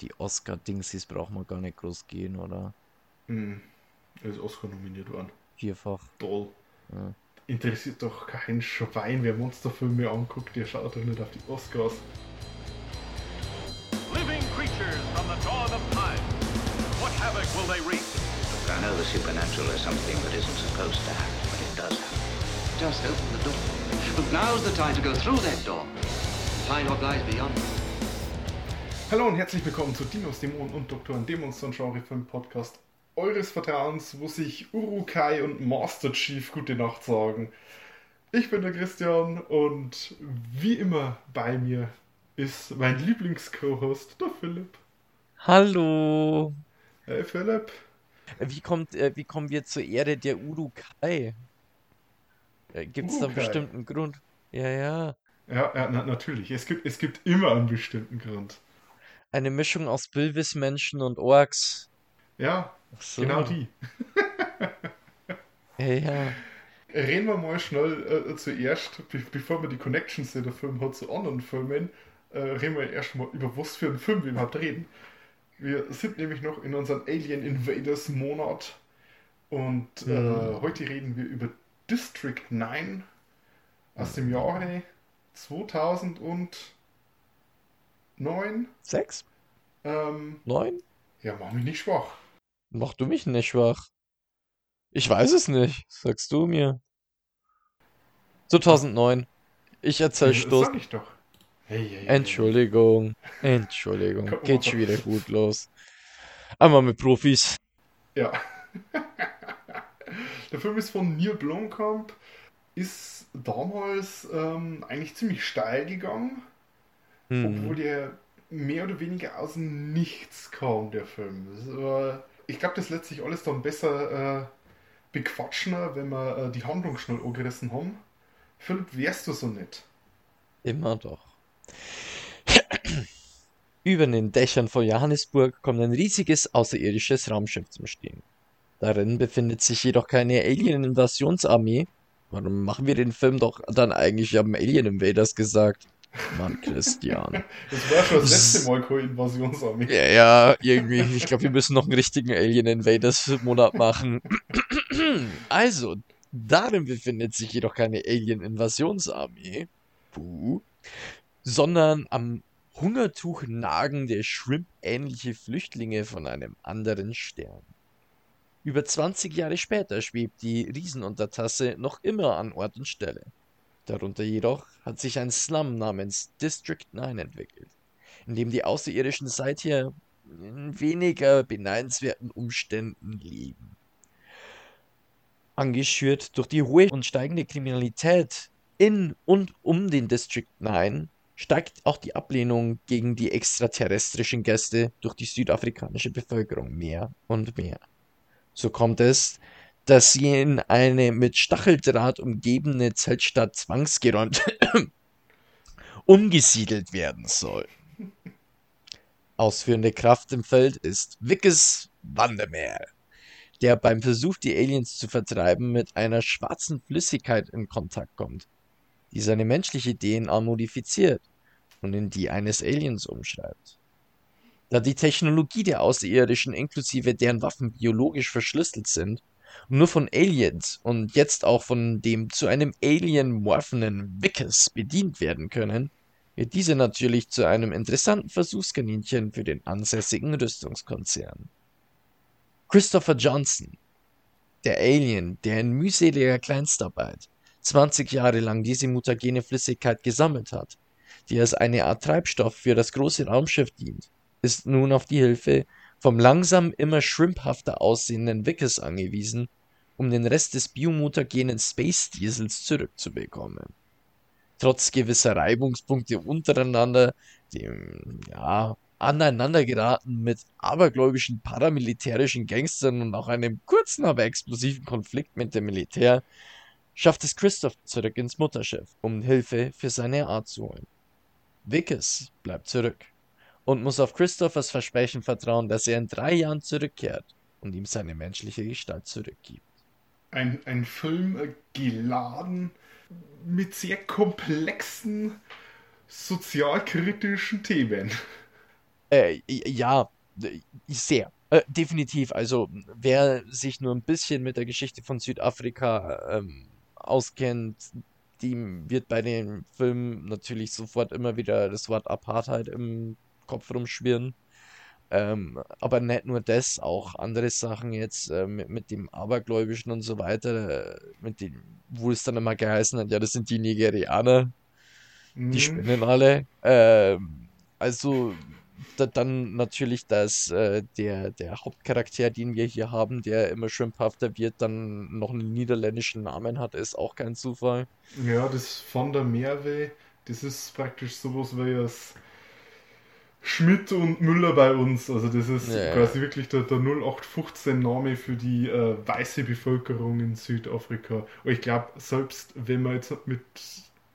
die Oscar-Dingsies braucht man gar nicht groß gehen, oder? Hm. Er ist Oscar nominiert worden. Vierfach. Toll. Ja. Interessiert doch kein Schwein, wer Monsterfilme anguckt, der schaut doch nicht auf die Oscars. Living creatures from the dawn of time. What havoc will they wreak? I know the supernatural is something that isn't supposed to happen, but it does happen. Just open the door. But now's the time to go through that door find what lies beyond. Hallo und herzlich willkommen zu Dinos, Dämonen und Doktoren, dem und Genre Film Podcast eures Vertrauens, wo sich Urukai und Master Chief gute Nacht sagen. Ich bin der Christian und wie immer bei mir ist mein Lieblings-Co-Host, der Philipp. Hallo! Hey Philipp. Wie, kommt, äh, wie kommen wir zur Erde der Urukai? Äh, Gibt es da einen bestimmten Grund? Ja, ja. Ja, ja na, natürlich. Es gibt, es gibt immer einen bestimmten Grund. Eine Mischung aus Bilvis-Menschen und Orks. Ja, so. genau die. Ja. Reden wir mal schnell äh, zuerst, be bevor wir die Connections, die der Film hat, zu anderen Filmen, äh, reden wir erstmal über was für einen Film wir überhaupt reden. Wir sind nämlich noch in unserem Alien Invaders Monat und äh, Mhm. heute reden wir über District 9 aus dem Jahre 2009. Sechs? Ähm, Neun? ja, mach mich nicht schwach. Mach du mich nicht schwach. Ich weiß es nicht. Sagst du mir. 2009. Ich erzähl Stoß. sag ich doch. Hey, hey, hey. Entschuldigung. Entschuldigung. Geht schon wieder gut los. Einmal mit Profis. Ja. Der Film ist von Neil Blomkamp, ist damals ähm, eigentlich ziemlich steil gegangen, obwohl Hm. der mehr oder weniger aus dem Nichts kam, der Film. War, ich glaube, das lässt sich alles dann besser äh, bequatschen, wenn wir äh, die Handlung schnell angerissen haben. Philipp, wärst du so nett? Immer doch. Über den Dächern von Johannesburg kommt ein riesiges außerirdisches Raumschiff zum Stehen. Darin befindet sich jedoch keine Alien-Invasionsarmee. Warum machen wir den Film doch dann eigentlich am Alien Invaders gesagt? Mann, Christian. Das war schon das letzte Mal keine Invasionsarmee. Ja, ja, irgendwie. Ich glaube, wir müssen noch einen richtigen Alien Invaders Monat machen. Also, darin befindet sich jedoch keine Alien Invasionsarmee. Sondern am Hungertuch nagende Shrimp-ähnliche Flüchtlinge von einem anderen Stern. Über 20 Jahre später schwebt die Riesenuntertasse noch immer an Ort und Stelle. Darunter jedoch hat sich ein Slum namens District 9 entwickelt in dem die Außerirdischen seither in weniger beneidenswerten Umständen leben. Angeschürt durch die hohe und steigende Kriminalität in und um den District 9 steigt auch die Ablehnung gegen die extraterrestrischen Gäste durch die südafrikanische Bevölkerung mehr und mehr. So kommt es, dass sie in eine mit Stacheldraht umgebene Zeltstadt zwangsgeräumt umgesiedelt werden soll. Ausführende Kraft im Feld ist Wickes Vandermeer, der beim Versuch, die Aliens zu vertreiben, mit einer schwarzen Flüssigkeit in Kontakt kommt, die seine menschliche DNA modifiziert und in die eines Aliens umschreibt. Da die Technologie der Außerirdischen inklusive deren Waffen biologisch verschlüsselt sind nur von Aliens und jetzt auch von dem zu einem Alien morphenen Wickes bedient werden können, wird diese natürlich zu einem interessanten Versuchskaninchen für den ansässigen Rüstungskonzern. Christopher Johnson, der Alien, der in mühseliger Kleinstarbeit 20 Jahre lang diese mutagene Flüssigkeit gesammelt hat, die als eine Art Treibstoff für das große Raumschiff dient, ist nun auf die Hilfe vom langsam immer schrimphafter aussehenden Wickes angewiesen, um den Rest des biomutagenen Space Diesels zurückzubekommen trotz gewisser Reibungspunkte untereinander, dem, ja, aneinander geraten mit abergläubischen paramilitärischen Gangstern und auch einem kurzen, aber explosiven Konflikt mit dem Militär, schafft es Christoph zurück ins Mutterschiff, um Hilfe für seine Art zu holen. Wickes bleibt zurück und muss auf Christophers Versprechen vertrauen, dass er in drei Jahren zurückkehrt und ihm seine menschliche Gestalt zurückgibt. ein, ein Film äh, geladen mit sehr komplexen sozialkritischen Themen. Äh, ja, äh, sehr. Äh, definitiv. Also, wer sich nur ein bisschen mit der Geschichte von Südafrika ähm, auskennt, dem wird bei dem Film natürlich sofort immer wieder das Wort Apartheid im Kopf rumschwirren. Ähm, aber nicht nur das, auch andere Sachen jetzt äh, mit, mit dem Abergläubischen und so weiter, äh, mit dem, wo es dann immer geheißen hat, ja, das sind die Nigerianer, die Mhm. spinnen alle. Ähm, also da, dann natürlich, dass äh, der, der Hauptcharakter, den wir hier haben, der immer schimphafter wird, dann noch einen niederländischen Namen hat, ist auch kein Zufall. Ja, das von der Merwe, das ist praktisch sowas wie das Schmidt und Müller bei uns. Also das ist Ja. quasi wirklich der, der 0815-Name für die äh, weiße Bevölkerung in Südafrika. Und ich glaube, selbst wenn man jetzt mit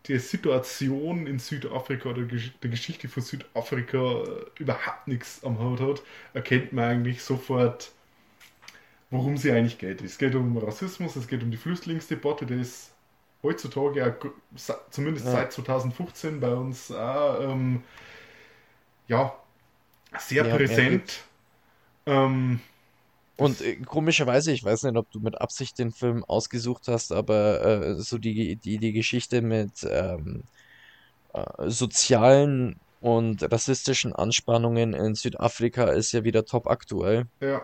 der Situation in Südafrika oder der Geschichte von Südafrika äh, überhaupt nichts am Hut hat, erkennt man eigentlich sofort, worum sie eigentlich geht. Es geht um Rassismus, es geht um die Flüchtlingsdebatte, die ist heutzutage, ja, sa- zumindest Ja. seit 2015 bei uns auch, ähm, ja, sehr mehr präsent. Ähm, Und äh, komischerweise, ich weiß nicht, ob du mit Absicht den Film ausgesucht hast, aber äh, so die, die, die Geschichte mit ähm, äh, sozialen und rassistischen Anspannungen in Südafrika ist ja wieder top aktuell. ja,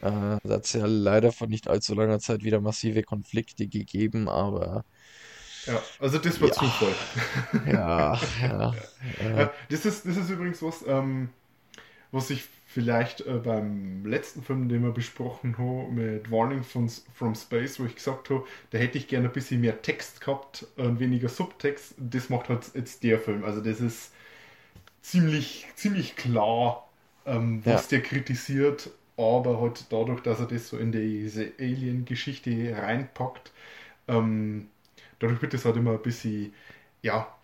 Äh, da hat es ja leider vor nicht allzu langer Zeit wieder massive Konflikte gegeben, aber ja, also das war Ja. Zufall. ja, ja, Ja, ja, das, ist, das ist übrigens was, ähm, was ich vielleicht äh, beim letzten Film, den wir besprochen haben, mit Warning from, from Space, wo ich gesagt habe, da hätte ich gerne ein bisschen mehr Text gehabt und weniger Subtext. Das macht halt jetzt der Film. Also das ist ziemlich, ziemlich klar, ähm, was der kritisiert, aber halt dadurch, dass er das so in diese Alien-Geschichte reinpackt, ähm, dadurch wird es halt immer ein bisschen, ja,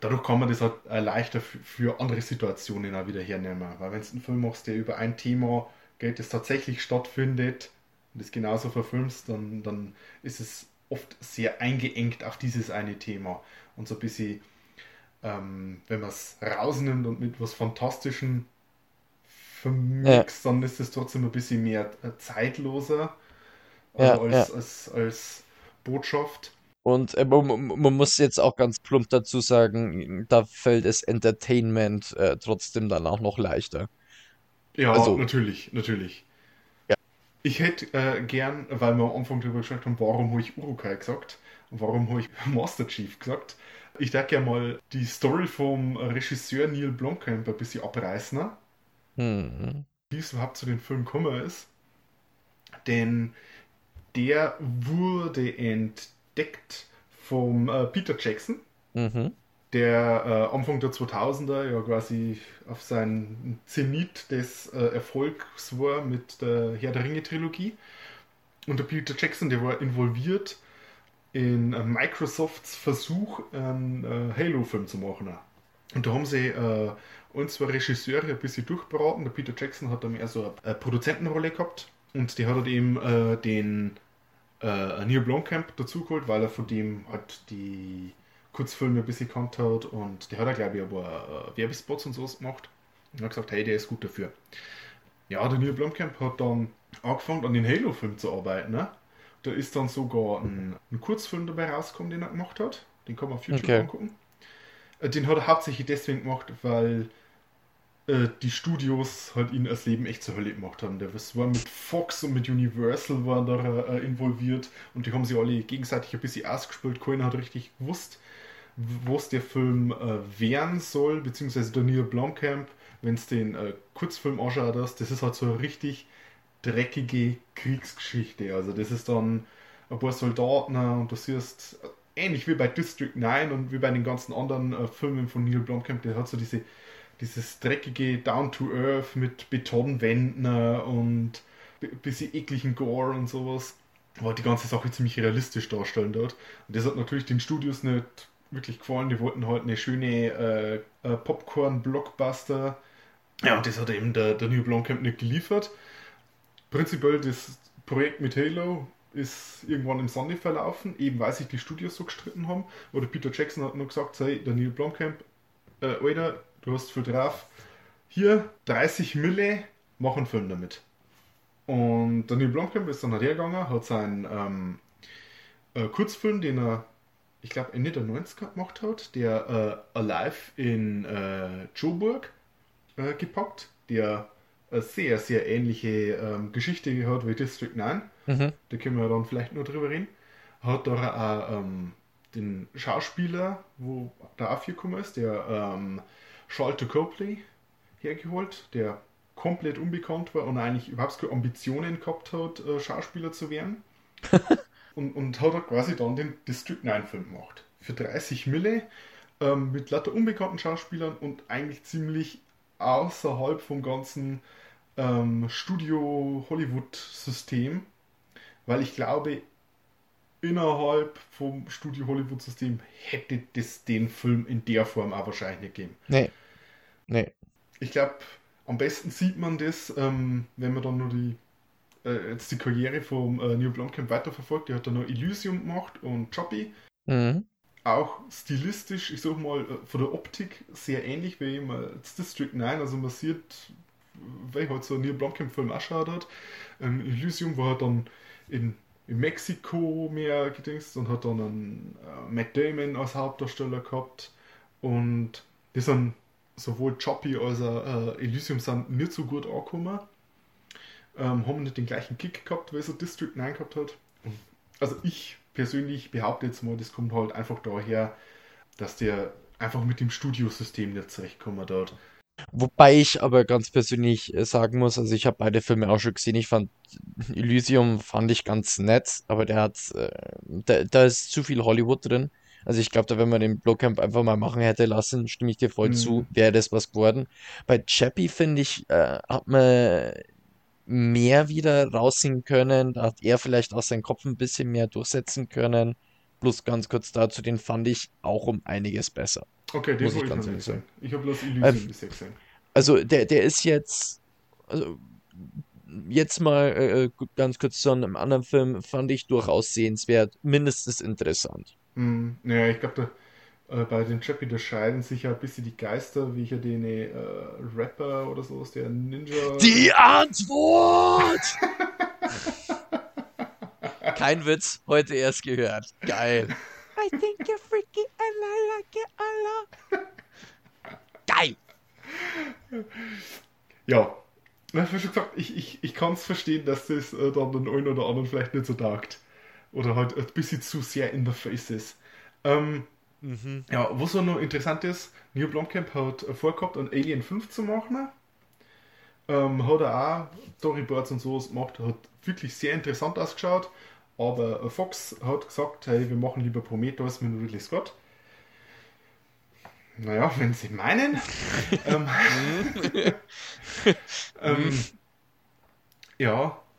dadurch kann man das halt äh, leichter für, andere Situationen auch wieder hernehmen. Weil wenn du einen Film machst, der über ein Thema geht, das tatsächlich stattfindet und das genauso verfilmst, dann, dann ist es oft sehr eingeengt auf dieses eine Thema. Und so ein bisschen, ähm, wenn man es rausnimmt und mit was Fantastischem vermixt, dann ist es trotzdem ein bisschen mehr äh, zeitloser also Ja, als, ja. als, als Botschaft. Und äh, man, muss jetzt auch ganz plump dazu sagen, da fällt es Entertainment äh, trotzdem dann auch noch leichter. Ja, Also- natürlich, natürlich. Ja. Ich hätte äh, gern, weil wir am Anfang darüber gesprochen haben, warum habe ich Urukai gesagt und warum habe ich Master Chief gesagt. Ich darf gerne mal die Story vom Regisseur Neil Blomkamp ein bisschen abreißen? Hm. wie es überhaupt zu dem Film gekommen ist. Denn der wurde entdeckt vom äh, Peter Jackson, Mhm. der äh, Anfang der 2000er ja quasi auf seinen Zenit des äh, Erfolgs war mit der Herr der Ringe Trilogie. Und der Peter Jackson, der war involviert in äh, Microsofts Versuch, einen äh, Halo-Film zu machen. Und da haben sie äh, uns zwei Regisseure ein bisschen durchberaten. Der Peter Jackson hat dann eher so eine Produzentenrolle gehabt. Und der hat halt eben äh, den äh, Neil Blomkamp dazugeholt, weil er von dem halt die Kurzfilme ein bisschen gekannt hat. Und der hat ja, glaube ich, aber äh, Werbespots und sowas gemacht. Und hat gesagt, hey, der ist gut dafür. Ja, der Neil Blomkamp hat dann angefangen, an den Halo-Film zu arbeiten. Ne? Da ist dann sogar ein, ein Kurzfilm dabei rausgekommen, den er gemacht hat. Den kann man auf YouTube Okay. angucken. Äh, Den hat er hauptsächlich deswegen gemacht, weil äh, die Studios halt ihn das Leben echt zur Hölle gemacht haben. Der das war mit Fox und mit Universal war da äh, involviert und die haben sich alle gegenseitig ein bisschen ausgespielt. Keiner hat richtig gewusst, was der Film äh, werden soll, beziehungsweise der Neil Blomkamp, wenn es den äh, Kurzfilm anschaut, das ist halt so eine richtig dreckige Kriegsgeschichte. Also das ist dann ein paar Soldaten und du siehst, äh, ähnlich wie bei District 9 und wie bei den ganzen anderen äh, Filmen von Neil Blomkamp, der hat so diese, dieses dreckige Down-to-Earth mit Betonwänden äh, und bi- bisschen ekligen Gore und sowas, aber die ganze Sache ziemlich realistisch darstellen dort. Und das hat natürlich den Studios nicht wirklich gefallen, die wollten halt eine schöne äh, äh, Popcorn-Blockbuster. Ja, und das hat eben der, der Neil Blomkamp nicht geliefert. Prinzipiell das Projekt mit Halo ist irgendwann im Sande verlaufen, eben weil sich die Studios so gestritten haben. Oder Peter Jackson hat nur gesagt, hey, der Neil Blomkamp, äh, Alter, du hast viel drauf, hier 30 Mille, mach einen Film damit. Und Neil Blomkamp ist dann hergegangen, hat seinen ähm, äh, Kurzfilm, den er, ich glaube, Ende der 90er gemacht hat, der äh, Alive in äh, Joburg äh, gepackt, der eine sehr, sehr ähnliche ähm, Geschichte hat wie District 9. Mhm. Da können wir dann vielleicht nur drüber reden. Hat da auch ähm, den Schauspieler, wo der aufgekommen ist, der ähm, Charlton Copley hergeholt, der komplett unbekannt war und eigentlich überhaupt keine Ambitionen gehabt hat, äh, Schauspieler zu werden. und, und hat er quasi dann den District 9 Film gemacht. Für 30 Mille ähm, mit lauter unbekannten Schauspielern und eigentlich ziemlich außerhalb vom ganzen ähm, Studio-Hollywood-System, weil ich glaube, innerhalb vom Studio-Hollywood-System hätte das den Film in der Form auch wahrscheinlich nicht gegeben. Nee. Nee. Ich glaube, am besten sieht man das, ähm, wenn man dann nur die äh, jetzt die Karriere vom äh, Neil Blomkamp weiterverfolgt. Der hat dann noch Elysium gemacht und Choppy. Mhm. Auch stilistisch, ich sag mal, äh, von der Optik sehr ähnlich wie immer jetzt District 9. Also man sieht, weil halt so ein Neil Blomkamp-Film ausschaut hat. Ähm, Elysium war dann in, in Mexiko mehr gedingst und hat dann einen äh, Matt Damon als Hauptdarsteller gehabt. Und die sind sowohl Choppy als auch äh, Elysium sind nicht so gut angekommen. Ähm, haben nicht den gleichen Kick gehabt, wie so District 9 gehabt hat. Und also ich persönlich behaupte jetzt mal, das kommt halt einfach daher, dass der einfach mit dem Studiosystem nicht zurechtkommen dort. Wobei ich aber ganz persönlich äh, sagen muss, also ich habe beide Filme auch schon gesehen. Ich fand Elysium fand ich ganz nett, aber der hat, äh, da, da ist zu viel Hollywood drin. Also ich glaube, da wenn man den Blowcamp einfach mal machen hätte lassen, stimme ich dir voll Mhm. zu, wäre das was geworden. Bei Chappie finde ich, äh, hat man mehr wieder rausziehen können. Da hat er vielleicht auch seinen Kopf ein bisschen mehr durchsetzen können. Plus ganz kurz dazu, den fand ich auch um einiges besser. Okay, den Muss ich ganz ehrlich sehen. Ich habe bloß Elysium Ähm, bisher gesehen. Also der, der ist jetzt, also jetzt mal äh, gu- ganz kurz zu einem anderen Film, fand ich durchaus sehenswert, mindestens interessant. Hm, naja, ich glaube, äh, bei den Chappie, da scheiden sich ja ein bisschen die Geister, wie ich ja den äh, Rapper oder so ist, der Ninja. Die Antwort! Kein Witz, heute erst gehört. Geil. I think you're freaky and I like it a lot. Geil. Ja, ich, ich, ich kann es verstehen, dass das äh, dann den einen oder anderen vielleicht nicht so taugt. Oder halt ein bisschen zu sehr in the face ist. Ähm, Ja, was auch noch interessant ist, Neil Blomkamp hat vorgehabt, einen Alien 5 zu machen. Ähm, hat er auch Storyboards und sowas gemacht, hat wirklich sehr interessant ausgeschaut. Aber äh, Fox hat gesagt, hey, wir machen lieber Prometheus mit Ridley Scott. Naja, wenn sie meinen. ähm, ähm, ja, äh, äh,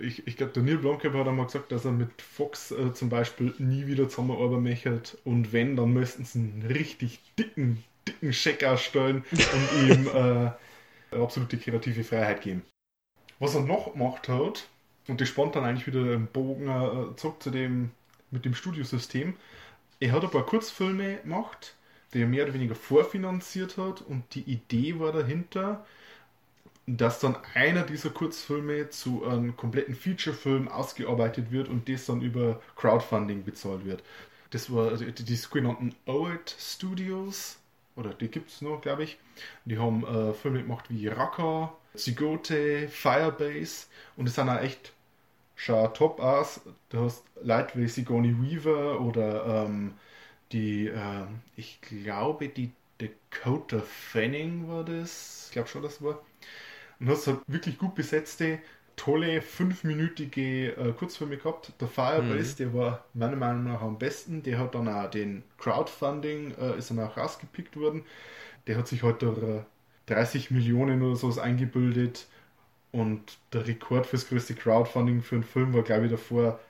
ich, ich glaube, der Neil Blomkamp hat einmal gesagt, dass er mit Fox äh, zum Beispiel nie wieder zusammenarbeiten möchte. Und wenn, dann müssten sie einen richtig dicken, dicken Scheck ausstellen und ihm äh, absolute kreative Freiheit geben. Was er noch gemacht hat, und das spannt dann eigentlich wieder den Bogen äh, zurück zu dem mit dem Studiosystem, er hat ein paar Kurzfilme gemacht, die er mehr oder weniger vorfinanziert hat und die Idee war dahinter, dass dann einer dieser Kurzfilme zu einem kompletten Featurefilm ausgearbeitet wird und das dann über Crowdfunding bezahlt wird. Das war die, die sogenannten OED Studios, oder die gibt es noch, glaube ich. Die haben äh, Filme gemacht wie Raqqa, Zigote, Firebase und es sind auch echt schau top aus. Du hast Leute wie Sigourney Weaver oder ähm, die, ähm, ich glaube, die Dakota Fanning war das. Ich glaube schon, das war. Und hast halt wirklich gut besetzte, tolle, fünfminütige äh, Kurzfilme gehabt. Der Firebase, der war meiner Meinung nach am besten. Der hat dann auch den Crowdfunding, äh, ist dann auch rausgepickt worden. Der hat sich halt durch äh, 30 Millionen oder sowas eingebildet. Und der Rekord fürs größte Crowdfunding für einen Film war, glaube ich, davor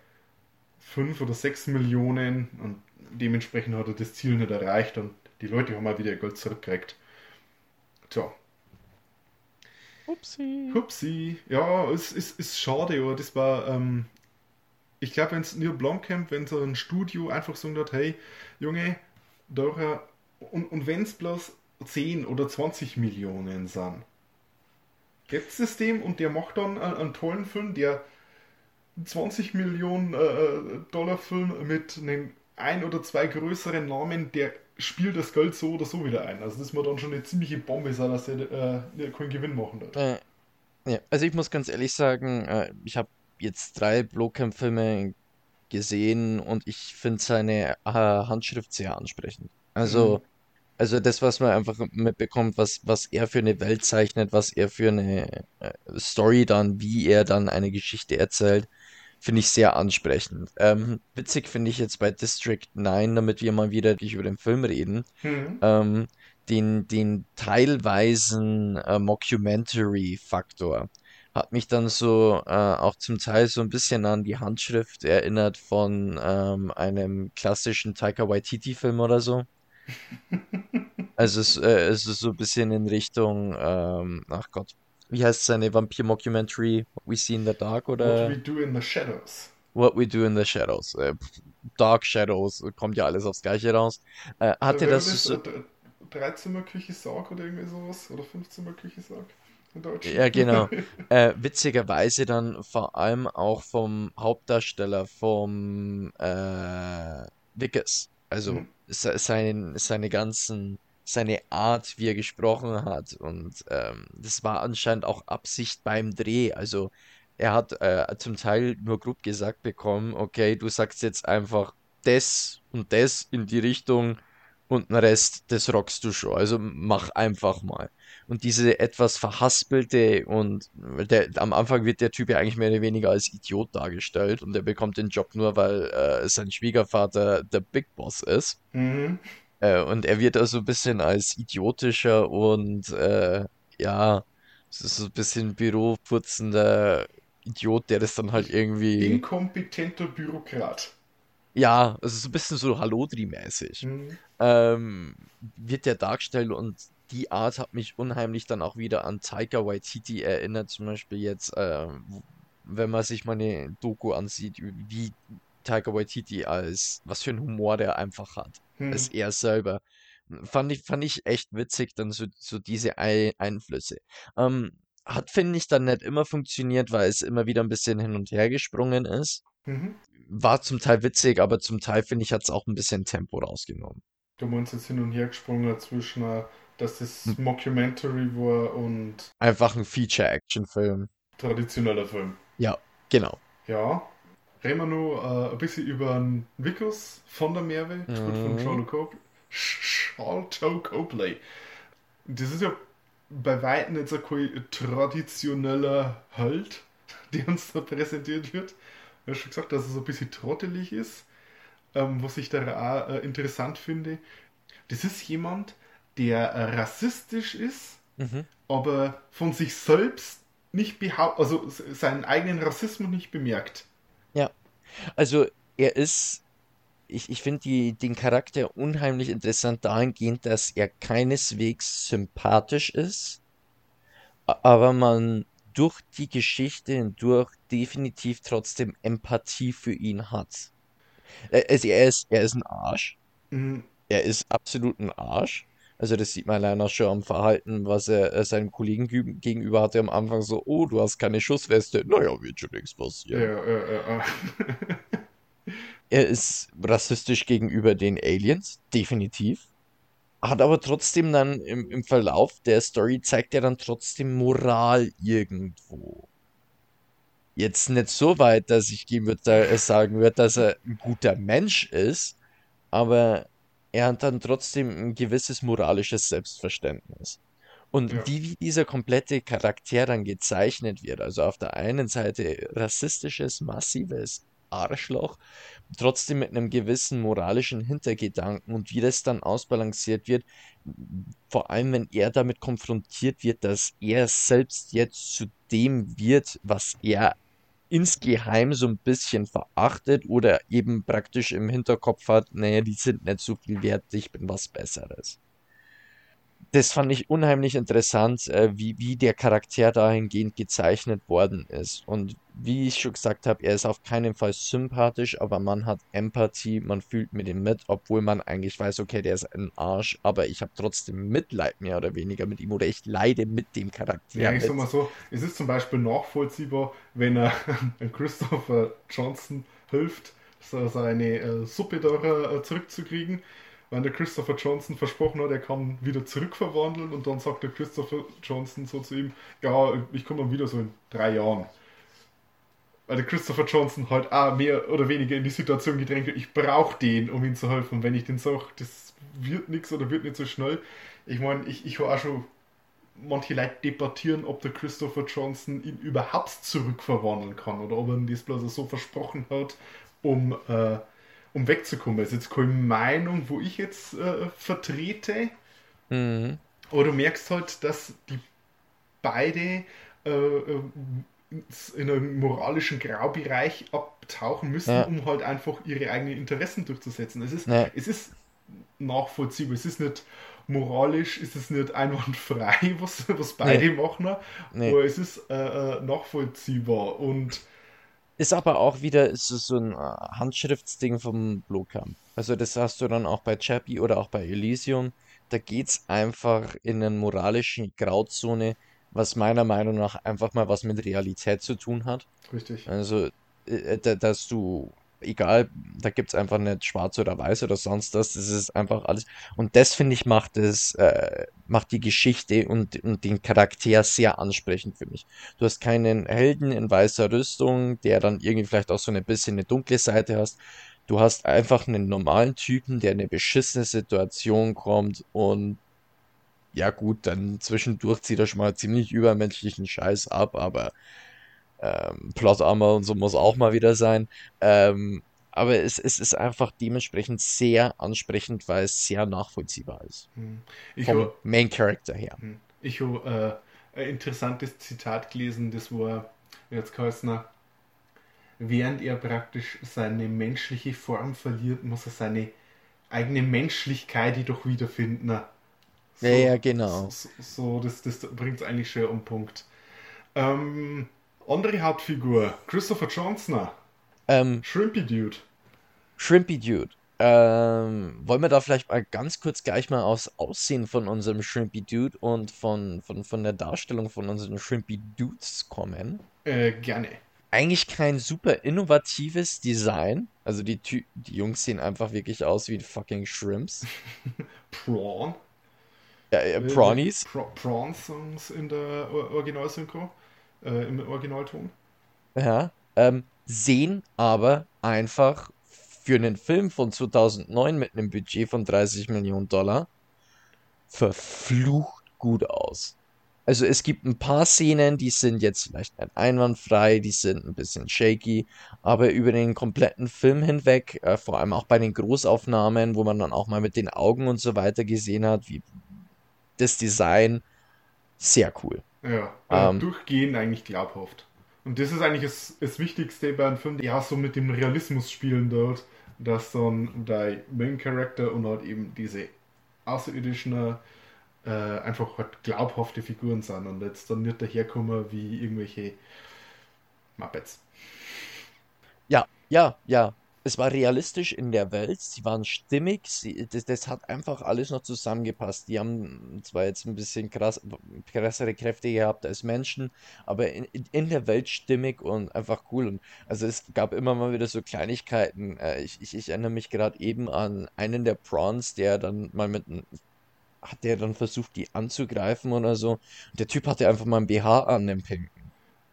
5 oder 6 Millionen. Und dementsprechend hat er das Ziel nicht erreicht. Und die Leute haben mal wieder ihr Geld zurückgekriegt. Tja, Upsi. Hupsi. Ja, es ist, ist schade, aber das war, ähm, ich glaube, wenn es Neil Blomkamp, wenn so ein Studio einfach so hat, hey, Junge, da, und, und wenn es bloß 10 oder 20 Millionen sind. Jetzt ist dem und der macht dann einen, einen tollen Film, der 20 Millionen äh, Dollar Film mit einem ein oder zwei größeren Namen, der spielt das Geld so oder so wieder ein. Also das ist mir dann schon eine ziemliche Bombe sein, dass er äh, keinen Gewinn machen wird. Äh, ja, also ich muss ganz ehrlich sagen, äh, ich habe jetzt drei Blowcamp-Filme gesehen und ich finde seine äh, Handschrift sehr ansprechend. Also, Mhm. also das, was man einfach mitbekommt, was, was er für eine Welt zeichnet, was er für eine äh, Story dann, wie er dann eine Geschichte erzählt, finde ich sehr ansprechend. Ähm, witzig finde ich jetzt bei District 9, damit wir mal wieder über den Film reden, Mhm. ähm, den, den teilweisen äh, Mockumentary-Faktor. Hat mich dann so äh, auch zum Teil so ein bisschen an die Handschrift erinnert von ähm, einem klassischen Taika Waititi-Film oder so. Also es, äh, es ist so ein bisschen in Richtung, ähm, ach Gott, wie heißt seine Vampir-Mockumentary? What We See in the Dark What oder We Do in the Shadows. What We Do in the Shadows? Äh, Dark Shadows, kommt ja alles aufs Gleiche raus. Äh, hatte Wäre das das so, äh, Dre- Dreizimmerküche Sarg oder irgendwie sowas? Oder Fünfzimmerküche Sarg in Deutsch? Ja, genau. Äh, witzigerweise dann vor allem auch vom Hauptdarsteller, vom äh, Vickers. Also Mhm. se- sein, seine ganzen, seine Art, wie er gesprochen hat. Und ähm, das war anscheinend auch Absicht beim Dreh. Also er hat äh, zum Teil nur grob gesagt bekommen, okay, du sagst jetzt einfach das und das in die Richtung und den Rest, das rockst du schon. Also mach einfach mal. Und diese etwas verhaspelte und der, am Anfang wird der Typ ja eigentlich mehr oder weniger als Idiot dargestellt und er bekommt den Job nur, weil äh, sein Schwiegervater der Big Boss ist. Mhm. Äh, und er wird also ein bisschen als idiotischer und äh, ja, so ein bisschen büroputzender Idiot, der das dann halt irgendwie, Inkompetenter Bürokrat. ja, ist so ein bisschen so Hallodri-mäßig. Mhm. ähm, wird der dargestellt und die Art hat mich unheimlich dann auch wieder an Taika Waititi erinnert, zum Beispiel jetzt, ähm, wenn man sich mal eine Doku ansieht, wie Taika Waititi als, was für einen Humor der einfach hat, als Mhm. er selber. Fand ich, fand ich echt witzig, dann so, so diese Ei Einflüsse. Ähm, hat, finde ich, dann nicht immer funktioniert, weil es immer wieder ein bisschen hin und her gesprungen ist. Mhm. War zum Teil witzig, aber zum Teil, finde ich, hat es auch ein bisschen Tempo rausgenommen. Du meinst jetzt hin und her gesprungen zwischen, äh, dass das Hm. Mockumentary war und Einfach ein Feature-Action-Film. traditioneller Film. Ja, genau. Ja. Reden wir nur äh, ein bisschen über den Vickers von der Merve, gespielt von Mhm. Charlotte Copley. Charlton Copley. Das ist ja bei weitem jetzt kein traditioneller Held, der uns da präsentiert wird. Ich habe schon gesagt, dass er so ein bisschen trottelig ist, ähm, was ich da auch äh, interessant finde. Das ist jemand, der äh, rassistisch ist, Mhm. aber von sich selbst nicht behauptet, also seinen eigenen Rassismus nicht bemerkt. Also, er ist, ich, ich finde den Charakter unheimlich interessant dahingehend, dass er keineswegs sympathisch ist, aber man durch die Geschichte hindurch definitiv trotzdem Empathie für ihn hat. Also, er ist, er ist ein Arsch. Mhm. Er ist absolut ein Arsch. Also das sieht man auch schon am Verhalten, was er äh, seinem Kollegen gegenüber hatte am Anfang so, oh, du hast keine Schussweste. Naja, wird schon nichts Ja, passieren. ja, ja, ja. Er ist rassistisch gegenüber den Aliens, definitiv. Hat aber trotzdem dann im, im Verlauf der Story zeigt er dann trotzdem Moral irgendwo. Jetzt nicht so weit, dass ich da, äh, sagen würde, dass er ein guter Mensch ist, aber er hat dann trotzdem ein gewisses moralisches Selbstverständnis. Und Ja. wie, wie dieser komplette Charakter dann gezeichnet wird, also auf der einen Seite rassistisches, massives Arschloch, trotzdem mit einem gewissen moralischen Hintergedanken und wie das dann ausbalanciert wird, vor allem wenn er damit konfrontiert wird, dass er selbst jetzt zu dem wird, was er insgeheim so ein bisschen verachtet oder eben praktisch im Hinterkopf hat, naja, die sind nicht so viel wert, ich bin was Besseres. Das fand ich unheimlich interessant, äh, wie, wie der Charakter dahingehend gezeichnet worden ist. Und wie ich schon gesagt habe, er ist auf keinen Fall sympathisch, aber man hat Empathie, man fühlt mit ihm mit, obwohl man eigentlich weiß, okay, der ist ein Arsch, aber ich habe trotzdem Mitleid mehr oder weniger mit ihm oder ich leide mit dem Charakter. Ja, ich mit. sag mal so, es ist zum Beispiel nachvollziehbar, wenn er Christopher Johnson hilft, seine äh, Suppe da äh, zurückzukriegen wenn der Christopher Johnson versprochen hat, er kann wieder zurückverwandeln und dann sagt der Christopher Johnson so zu ihm, ja, ich komme wieder so in drei Jahren. Weil der Christopher Johnson halt auch mehr oder weniger in die Situation gedrängt wird, ich brauche den, um ihm zu helfen. Und wenn ich den sage, das wird nichts oder wird nicht so schnell. Ich meine, ich, ich habe auch schon manche Leute debattieren, ob der Christopher Johnson ihn überhaupt zurückverwandeln kann oder ob er ihm das bloß so versprochen hat, um äh, um wegzukommen. Das ist jetzt keine Meinung, wo ich jetzt äh, vertrete. Mhm. Aber du merkst halt, dass die beide äh, äh in einem moralischen Graubereich abtauchen müssen, ja. um halt einfach ihre eigenen Interessen durchzusetzen. Es ist, ja. es ist nachvollziehbar, es ist nicht moralisch, es ist nicht einwandfrei, was, was beide nee. machen, nee. aber es ist äh, äh nachvollziehbar und ist aber auch wieder so, so ein äh, Handschriftsding vom Blowcamp. Also das hast du dann auch bei Chappie oder auch bei Elysium. Da geht es einfach in eine moralische Grauzone, was meiner Meinung nach einfach mal was mit Realität zu tun hat. Richtig. Also, äh, dass du egal, da gibt es einfach nicht schwarz oder weiß oder sonst was, das ist einfach alles. Und das, finde ich, macht es, äh, macht die Geschichte und, und den Charakter sehr ansprechend für mich. Du hast keinen Helden in weißer Rüstung, der dann irgendwie vielleicht auch so ein bisschen eine dunkle Seite hast. Du hast einfach einen normalen Typen, der in eine beschissene Situation kommt und ja gut, dann zwischendurch zieht er schon mal ziemlich übermenschlichen Scheiß ab, aber ähm, Plot Armor und so muss auch mal wieder sein. Ähm, aber es, es ist einfach dementsprechend sehr ansprechend, weil es sehr nachvollziehbar ist. Hm. Ich Vom hab, Main Character her. Hm. Ich habe äh, ein interessantes Zitat gelesen, das war jetzt Kaisner. Während er praktisch seine menschliche Form verliert, muss er seine eigene Menschlichkeit jedoch wiederfinden. So, ja, ja, genau. So, so das, das bringt es eigentlich schon um Punkt. Ähm, andere Hauptfigur, Christopher Johnson. Ähm, Shrimpy Dude. Shrimpy Dude. Ähm, wollen wir da vielleicht mal ganz kurz gleich mal aufs Aussehen von unserem Shrimpy Dude und von, von, von der Darstellung von unseren Shrimpy Dudes kommen? Äh, gerne. Eigentlich kein super innovatives Design. Also die, Ty die Jungs sehen einfach wirklich aus wie fucking Shrimps. Prawn. Ja, äh, Prawnies. Pra Prawn-Songs in der Originalsynchro äh, im Originalton. Ja, ähm, sehen aber einfach für einen Film von 2009 mit einem Budget von 30 Millionen Dollar verflucht gut aus. Also es gibt ein paar Szenen, die sind jetzt vielleicht nicht einwandfrei, die sind ein bisschen shaky, aber über den kompletten Film hinweg, äh, vor allem auch bei den Großaufnahmen, wo man dann auch mal mit den Augen und so weiter gesehen hat, wie das Design, sehr cool. Ja, ähm, durchgehend eigentlich glaubhaft. Und das ist eigentlich das, das Wichtigste bei einem Film, ja, so mit dem Realismus spielen dort, dass dann der Main Character und halt eben diese außerirdischen äh, einfach halt glaubhafte Figuren sind und jetzt dann nicht daherkommen wie irgendwelche Muppets. Ja, ja, ja es war realistisch in der Welt, sie waren stimmig, sie, das, das hat einfach alles noch zusammengepasst. Die haben zwar jetzt ein bisschen krass, krassere Kräfte gehabt als Menschen, aber in, in der Welt stimmig und einfach cool. Und also es gab immer mal wieder so Kleinigkeiten. Äh, ich, ich, ich erinnere mich gerade eben an einen der Prawns, der dann mal mit hat der dann versucht, die anzugreifen oder so. Und der Typ hatte einfach mal ein BH an, dem Pinken.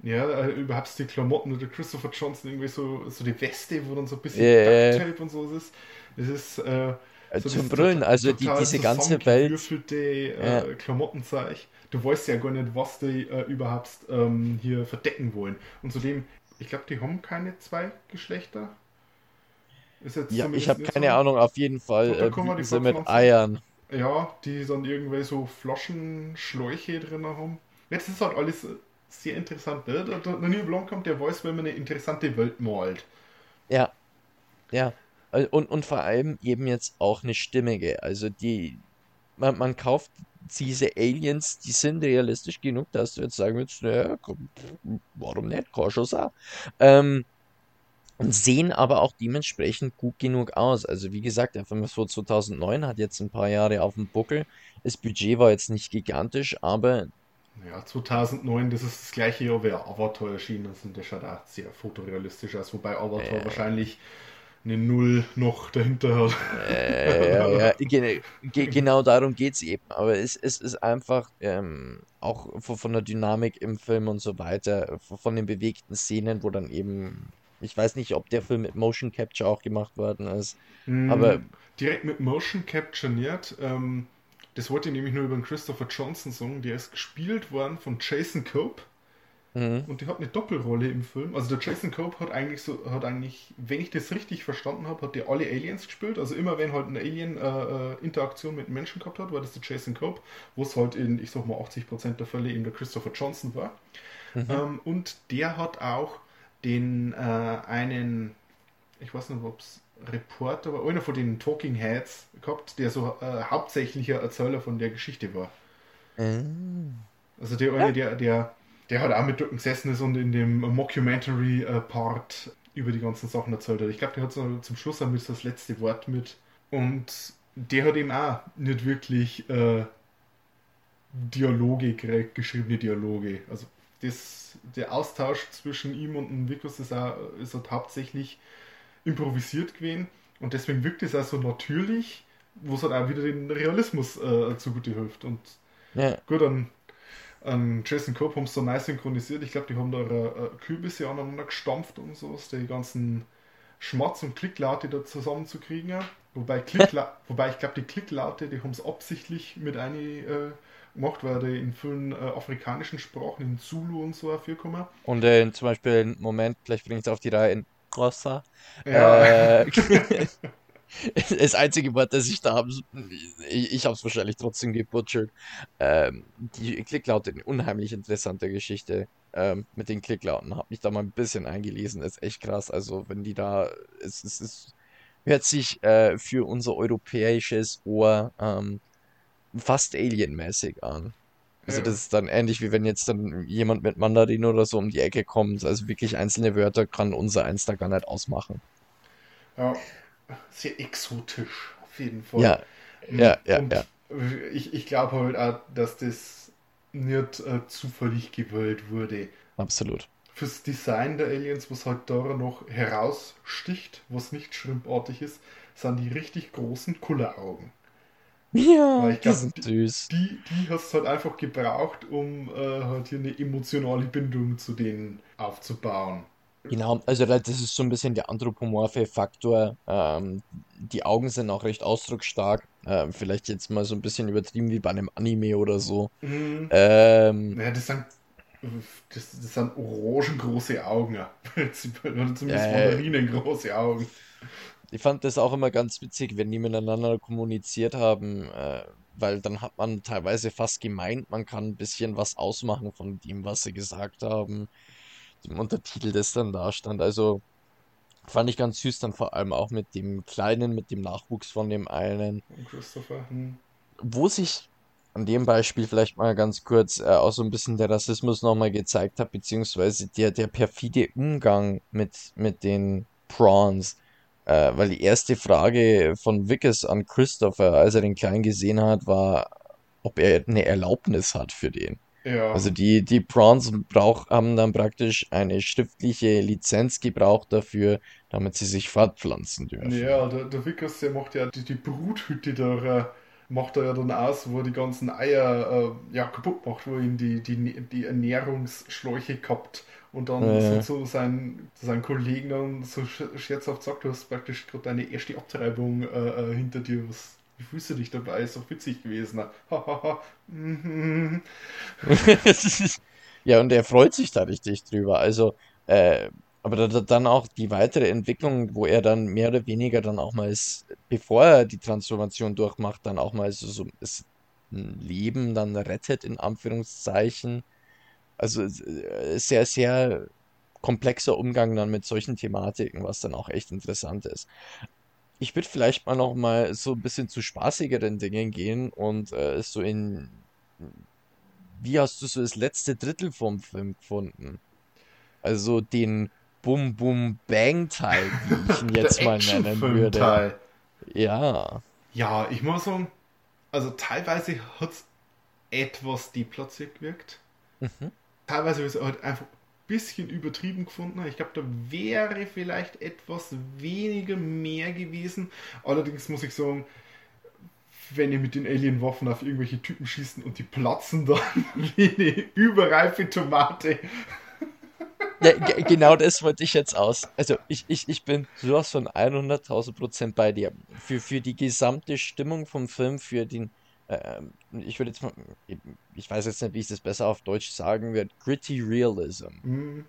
Ja, äh, überhaupt die Klamotten oder Christopher Johnson irgendwie so, so die Weste, wo dann so ein bisschen yeah. Ducktape und so ist. Das ist äh, äh so zum Brüllen, also die, diese ganze Welt. Äh, ja. Klamottenzeug. Du weißt ja gar nicht, was die äh, überhaupt ähm, hier verdecken wollen. Und zudem, ich glaube, die haben keine zwei Geschlechter. ja, ich habe keine so. Ahnung, auf jeden Fall äh, sie mit Eiern. Ja, die dann irgendwie so Flaschenschläuche drin haben. Jetzt ist halt alles sehr interessant. Ne? Der, der, der Neil Blomkamp, der weiß, wenn man eine interessante Welt malt. Ja. Ja. Und, und vor allem eben jetzt auch eine stimmige. Also die, man, man kauft diese Aliens, die sind realistisch genug, dass du jetzt sagen würdest, naja, komm, warum nicht, kann. Ähm, und sehen aber auch dementsprechend gut genug aus. Also wie gesagt, der Film ist von 2009, hat jetzt ein paar Jahre auf dem Buckel. Das Budget war jetzt nicht gigantisch, aber Ja, 2009, das ist das gleiche Jahr, wie Avatar erschienen ist und der schaut auch sehr fotorealistisch aus, wobei Avatar Äh. wahrscheinlich eine Null noch dahinter hat. äh, ja, ja, ge ge genau darum geht es eben. Aber es, es ist einfach ähm, auch von, der Dynamik im Film und so weiter, von, den bewegten Szenen, wo dann eben, ich weiß nicht, ob der Film mit Motion Capture auch gemacht worden ist. Aber- Mm, direkt mit Motion Capture nicht. Ähm, das wollte ich nämlich nur über den Christopher Johnson sagen. Der ist gespielt worden von Jason Cope Mhm. und der hat eine Doppelrolle im Film. Also der Jason Cope hat eigentlich so, hat eigentlich, wenn ich das richtig verstanden habe, hat der alle Aliens gespielt. Also immer wenn halt eine Alien äh, äh, Interaktion mit Menschen gehabt hat, war das der Jason Cope, wo es halt in, ich sag mal, 80% der Fälle eben der Christopher Johnson war. Ähm, und der hat auch den äh, einen, ich weiß nicht, ob es Reporter war, einer von den Talking Heads gehabt, der so äh, hauptsächlicher Erzähler von der Geschichte war. Äh, Also der eine, der, der, der hat auch mit dort gesessen ist und in dem Mockumentary-Part über die ganzen Sachen erzählt hat. Ich glaube, der hat so zum Schluss auch mit das letzte Wort mit. Und der hat eben auch nicht wirklich äh, Dialoge gekriegt, geschriebene Dialoge. Also das, der Austausch zwischen ihm und dem Vikus ist, auch, ist halt hauptsächlich improvisiert gewesen. Und deswegen wirkt es auch so natürlich, wo es halt auch wieder den Realismus äh, zugute hilft. Und ja. Gut, an, an Jason Cope haben sie so nice synchronisiert. Ich glaube, die haben da ihre äh, Kürbisse aneinander gestampft und so, die ganzen Schmatz- und Klicklaute da zusammenzukriegen. Wobei, Klickla wobei ich glaube, die Klicklaute, die haben es absichtlich mit eine äh, gemacht, weil die in vielen äh, afrikanischen Sprachen, in Zulu und so vorkommen. Und äh, zum Beispiel, Moment, vielleicht bringe ich es auf die Reihe in Rossa. Ja. Äh, das einzige Wort, das ich da habe, ich, ich habe es wahrscheinlich trotzdem gebutchert. Ähm, die Klicklaute, eine unheimlich interessante Geschichte ähm, mit den Klicklauten. Habe mich da mal ein bisschen eingelesen, ist echt krass. Also, wenn die da, es, es, es hört sich äh, für unser europäisches Ohr ähm, fast alienmäßig an. Also, Ja. das ist dann ähnlich wie wenn jetzt dann jemand mit Mandarin oder so um die Ecke kommt. Also, wirklich einzelne Wörter kann unser eins da gar nicht ausmachen. ja, sehr exotisch, auf jeden Fall. Ja, ja, ja, Und ja. Ich, ich glaube halt auch, dass das nicht äh, zufällig gewählt wurde. Absolut. Fürs Design der Aliens, was halt da noch heraussticht, was nicht schrimpartig ist, sind die richtig großen Kulleraugen. Ja, Weil ich die glaub, sind die- süß. Die, die hast du halt einfach gebraucht, um äh, halt hier eine emotionale Bindung zu denen aufzubauen. Genau, also da- das ist so ein bisschen der anthropomorphe Faktor. Ähm, die Augen sind auch recht ausdrucksstark. Ähm, vielleicht jetzt mal so ein bisschen übertrieben wie bei einem Anime oder so. Mhm. Ähm, Naja, das sind, das, das sind orangengroße Augen. Oder zumindest ja. mandarinengroße Augen. Ich fand das auch immer ganz witzig, wenn die miteinander kommuniziert haben, äh, weil dann hat man teilweise fast gemeint, man kann ein bisschen was ausmachen von dem, was sie gesagt haben. Dem Untertitel, das dann da stand. Also fand ich ganz süß, dann vor allem auch mit dem Kleinen, mit dem Nachwuchs von dem einen. Christopher. Hm. wo sich an dem Beispiel vielleicht mal ganz kurz äh, auch so ein bisschen der Rassismus nochmal gezeigt hat, beziehungsweise der, der perfide Umgang mit, mit den Prawns. Äh, weil die erste Frage von Vickers an Christopher, als er den Kleinen gesehen hat, war, ob er eine Erlaubnis hat für den. Ja. Also die, die Prawns brauch, haben dann praktisch eine schriftliche Lizenz gebraucht dafür, damit sie sich fortpflanzen dürfen. Ja, der, der Vickers, der macht ja die, die Bruthütte da, macht er ja dann aus, wo er die ganzen Eier äh, ja, kaputt macht, wo ihn die, die, die Ernährungsschläuche kappt und dann Ja. so zu seinen, Kollegen dann so sch- scherzhaft sagt, du hast praktisch gerade deine erste Abtreibung äh, äh, hinter dir, was, wie fühlst du dich dabei? Ist doch witzig gewesen. Mhm. Ja, und er freut sich da richtig drüber. Also, äh, aber da, da, dann auch die weitere Entwicklung, wo er dann mehr oder weniger dann auch mal, s- bevor er die Transformation durchmacht, dann auch mal so, so das Leben dann rettet, in Anführungszeichen. Also äh, sehr, sehr komplexer Umgang dann mit solchen Thematiken, was dann auch echt interessant ist. Ich würde vielleicht mal noch mal so ein bisschen zu spaßigeren Dingen gehen und äh, so in. Wie hast du so das letzte Drittel vom Film gefunden? Also den Bum Bum Bang Teil, wie ich ihn jetzt mal nennen würde. Actionfilm-Teil. Ja. Ja, ich muss sagen, also teilweise hat es etwas deplatziert gewirkt. Mhm. Teilweise habe ich es halt einfach ein bisschen übertrieben gefunden. Ich glaube, da wäre vielleicht etwas weniger mehr gewesen. Allerdings muss ich sagen, wenn ihr mit den Alien-Waffen auf irgendwelche Typen schießen und die platzen dann wie eine überreife Tomate. Ja, ge- genau das wollte ich jetzt aus. Also ich, ich, ich bin sowas von 100.000 Prozent bei dir. Für, für die gesamte Stimmung vom Film, für den, ähm, ich würde jetzt mal, ich weiß jetzt nicht, wie ich das besser auf Deutsch sagen werde, gritty Realism. Hm,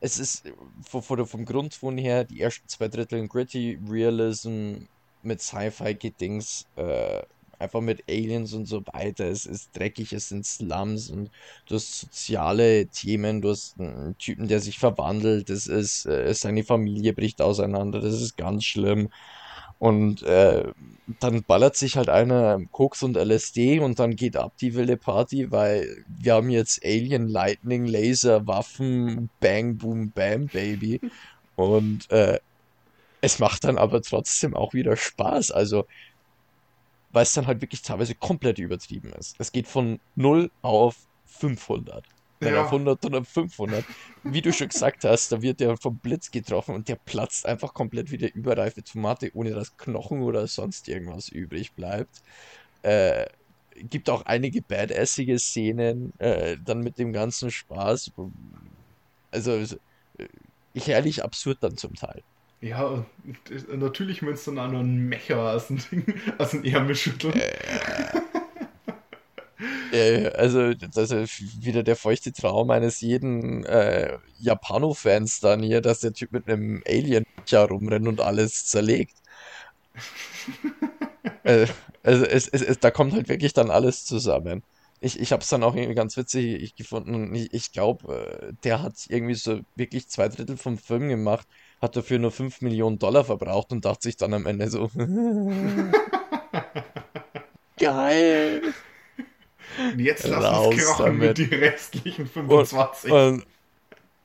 Es ist äh, vom, vom vom Grundton her, die ersten zwei Drittel Gritty Realism mit Sci-Fi-Gedings, äh, einfach mit Aliens und so weiter. Es ist dreckig, es sind Slums und du hast soziale Themen, du hast einen Typen, der sich verwandelt, das ist, äh, seine Familie bricht auseinander, das ist ganz schlimm. Und äh, dann ballert sich halt einer Koks und LSD und dann geht ab die wilde Party, weil wir haben jetzt Alien, Lightning, Laser, Waffen, Bang, Boom, Bam, Baby. Und äh, es macht dann aber trotzdem auch wieder Spaß. Also, weil es dann halt wirklich teilweise komplett übertrieben ist. Es geht von 0 auf 500. Dann Ja. auf 100, dann auf 500. Wie du schon gesagt hast, da wird der vom Blitz getroffen und der platzt einfach komplett wie der überreife Tomate, ohne dass Knochen oder sonst irgendwas übrig bleibt. Äh, gibt auch einige badassige Szenen, äh, dann mit dem ganzen Spaß. Also, äh, herrlich absurd dann zum Teil. Ja, natürlich müsst ihr dann auch noch einen Mecher aus dem, Ding, aus dem Ärmel schütteln. Äh, also, das ist wieder der feuchte Traum eines jeden äh, Japano-Fans dann hier, dass der Typ mit einem Alien rumrennt und alles zerlegt. äh, also, es, es, es, da kommt halt wirklich dann alles zusammen. Ich, ich habe es dann auch irgendwie ganz witzig ich gefunden. und Ich, ich glaube, äh, der hat irgendwie so wirklich zwei Drittel vom Film gemacht, hat dafür nur 5 Millionen Dollar verbraucht und dachte sich dann am Ende so, geil. Und jetzt lass uns krachen damit. mit die restlichen Und, 25. und,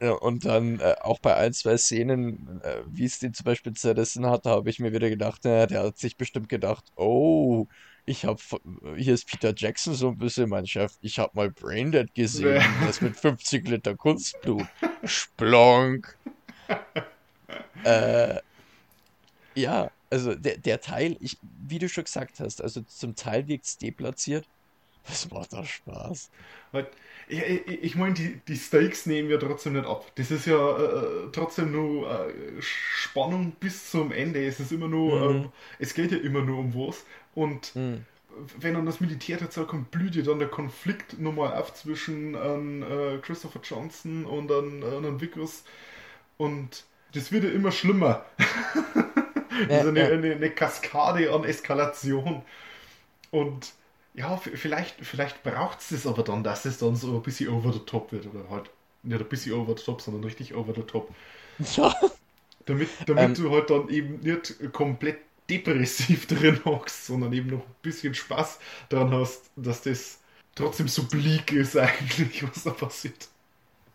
ja, und dann äh, auch bei ein, zwei Szenen, äh, wie es den zum Beispiel zerrissen hat, da habe ich mir wieder gedacht, naja, der hat sich bestimmt gedacht, oh, ich habe, hier ist Peter Jackson so ein bisschen mein Chef, ich habe mal Braindead gesehen, Nee. das mit 50 Liter Kunstblut. Splonk. äh, ja, also der, der Teil, ich, wie du schon gesagt hast, also zum Teil wirkt es deplatziert, das macht doch Spaß. Ich ich, ich meine, die, die Stakes nehmen wir trotzdem nicht ab. Das ist ja äh, trotzdem nur äh, Spannung bis zum Ende. Es ist immer nur, Mhm. ähm, es geht ja immer nur um was. Und Hm. wenn dann das Militär dazu kommt, blüht ja dann der Konflikt nochmal auf zwischen ähm, äh, Christopher Johnson und dann äh, einem Vickers. Und das wird ja immer schlimmer. Ja, also eine, ja. eine, eine Kaskade an Eskalation. Und ja, vielleicht, vielleicht braucht es das aber dann, dass es dann so ein bisschen over the top wird. Oder halt nicht ein bisschen over the top, sondern richtig over the top. Ja. Damit, damit Ähm. du halt dann eben nicht komplett depressiv drin hockst, sondern eben noch ein bisschen Spaß daran hast, dass das trotzdem so bleak ist eigentlich, was da passiert.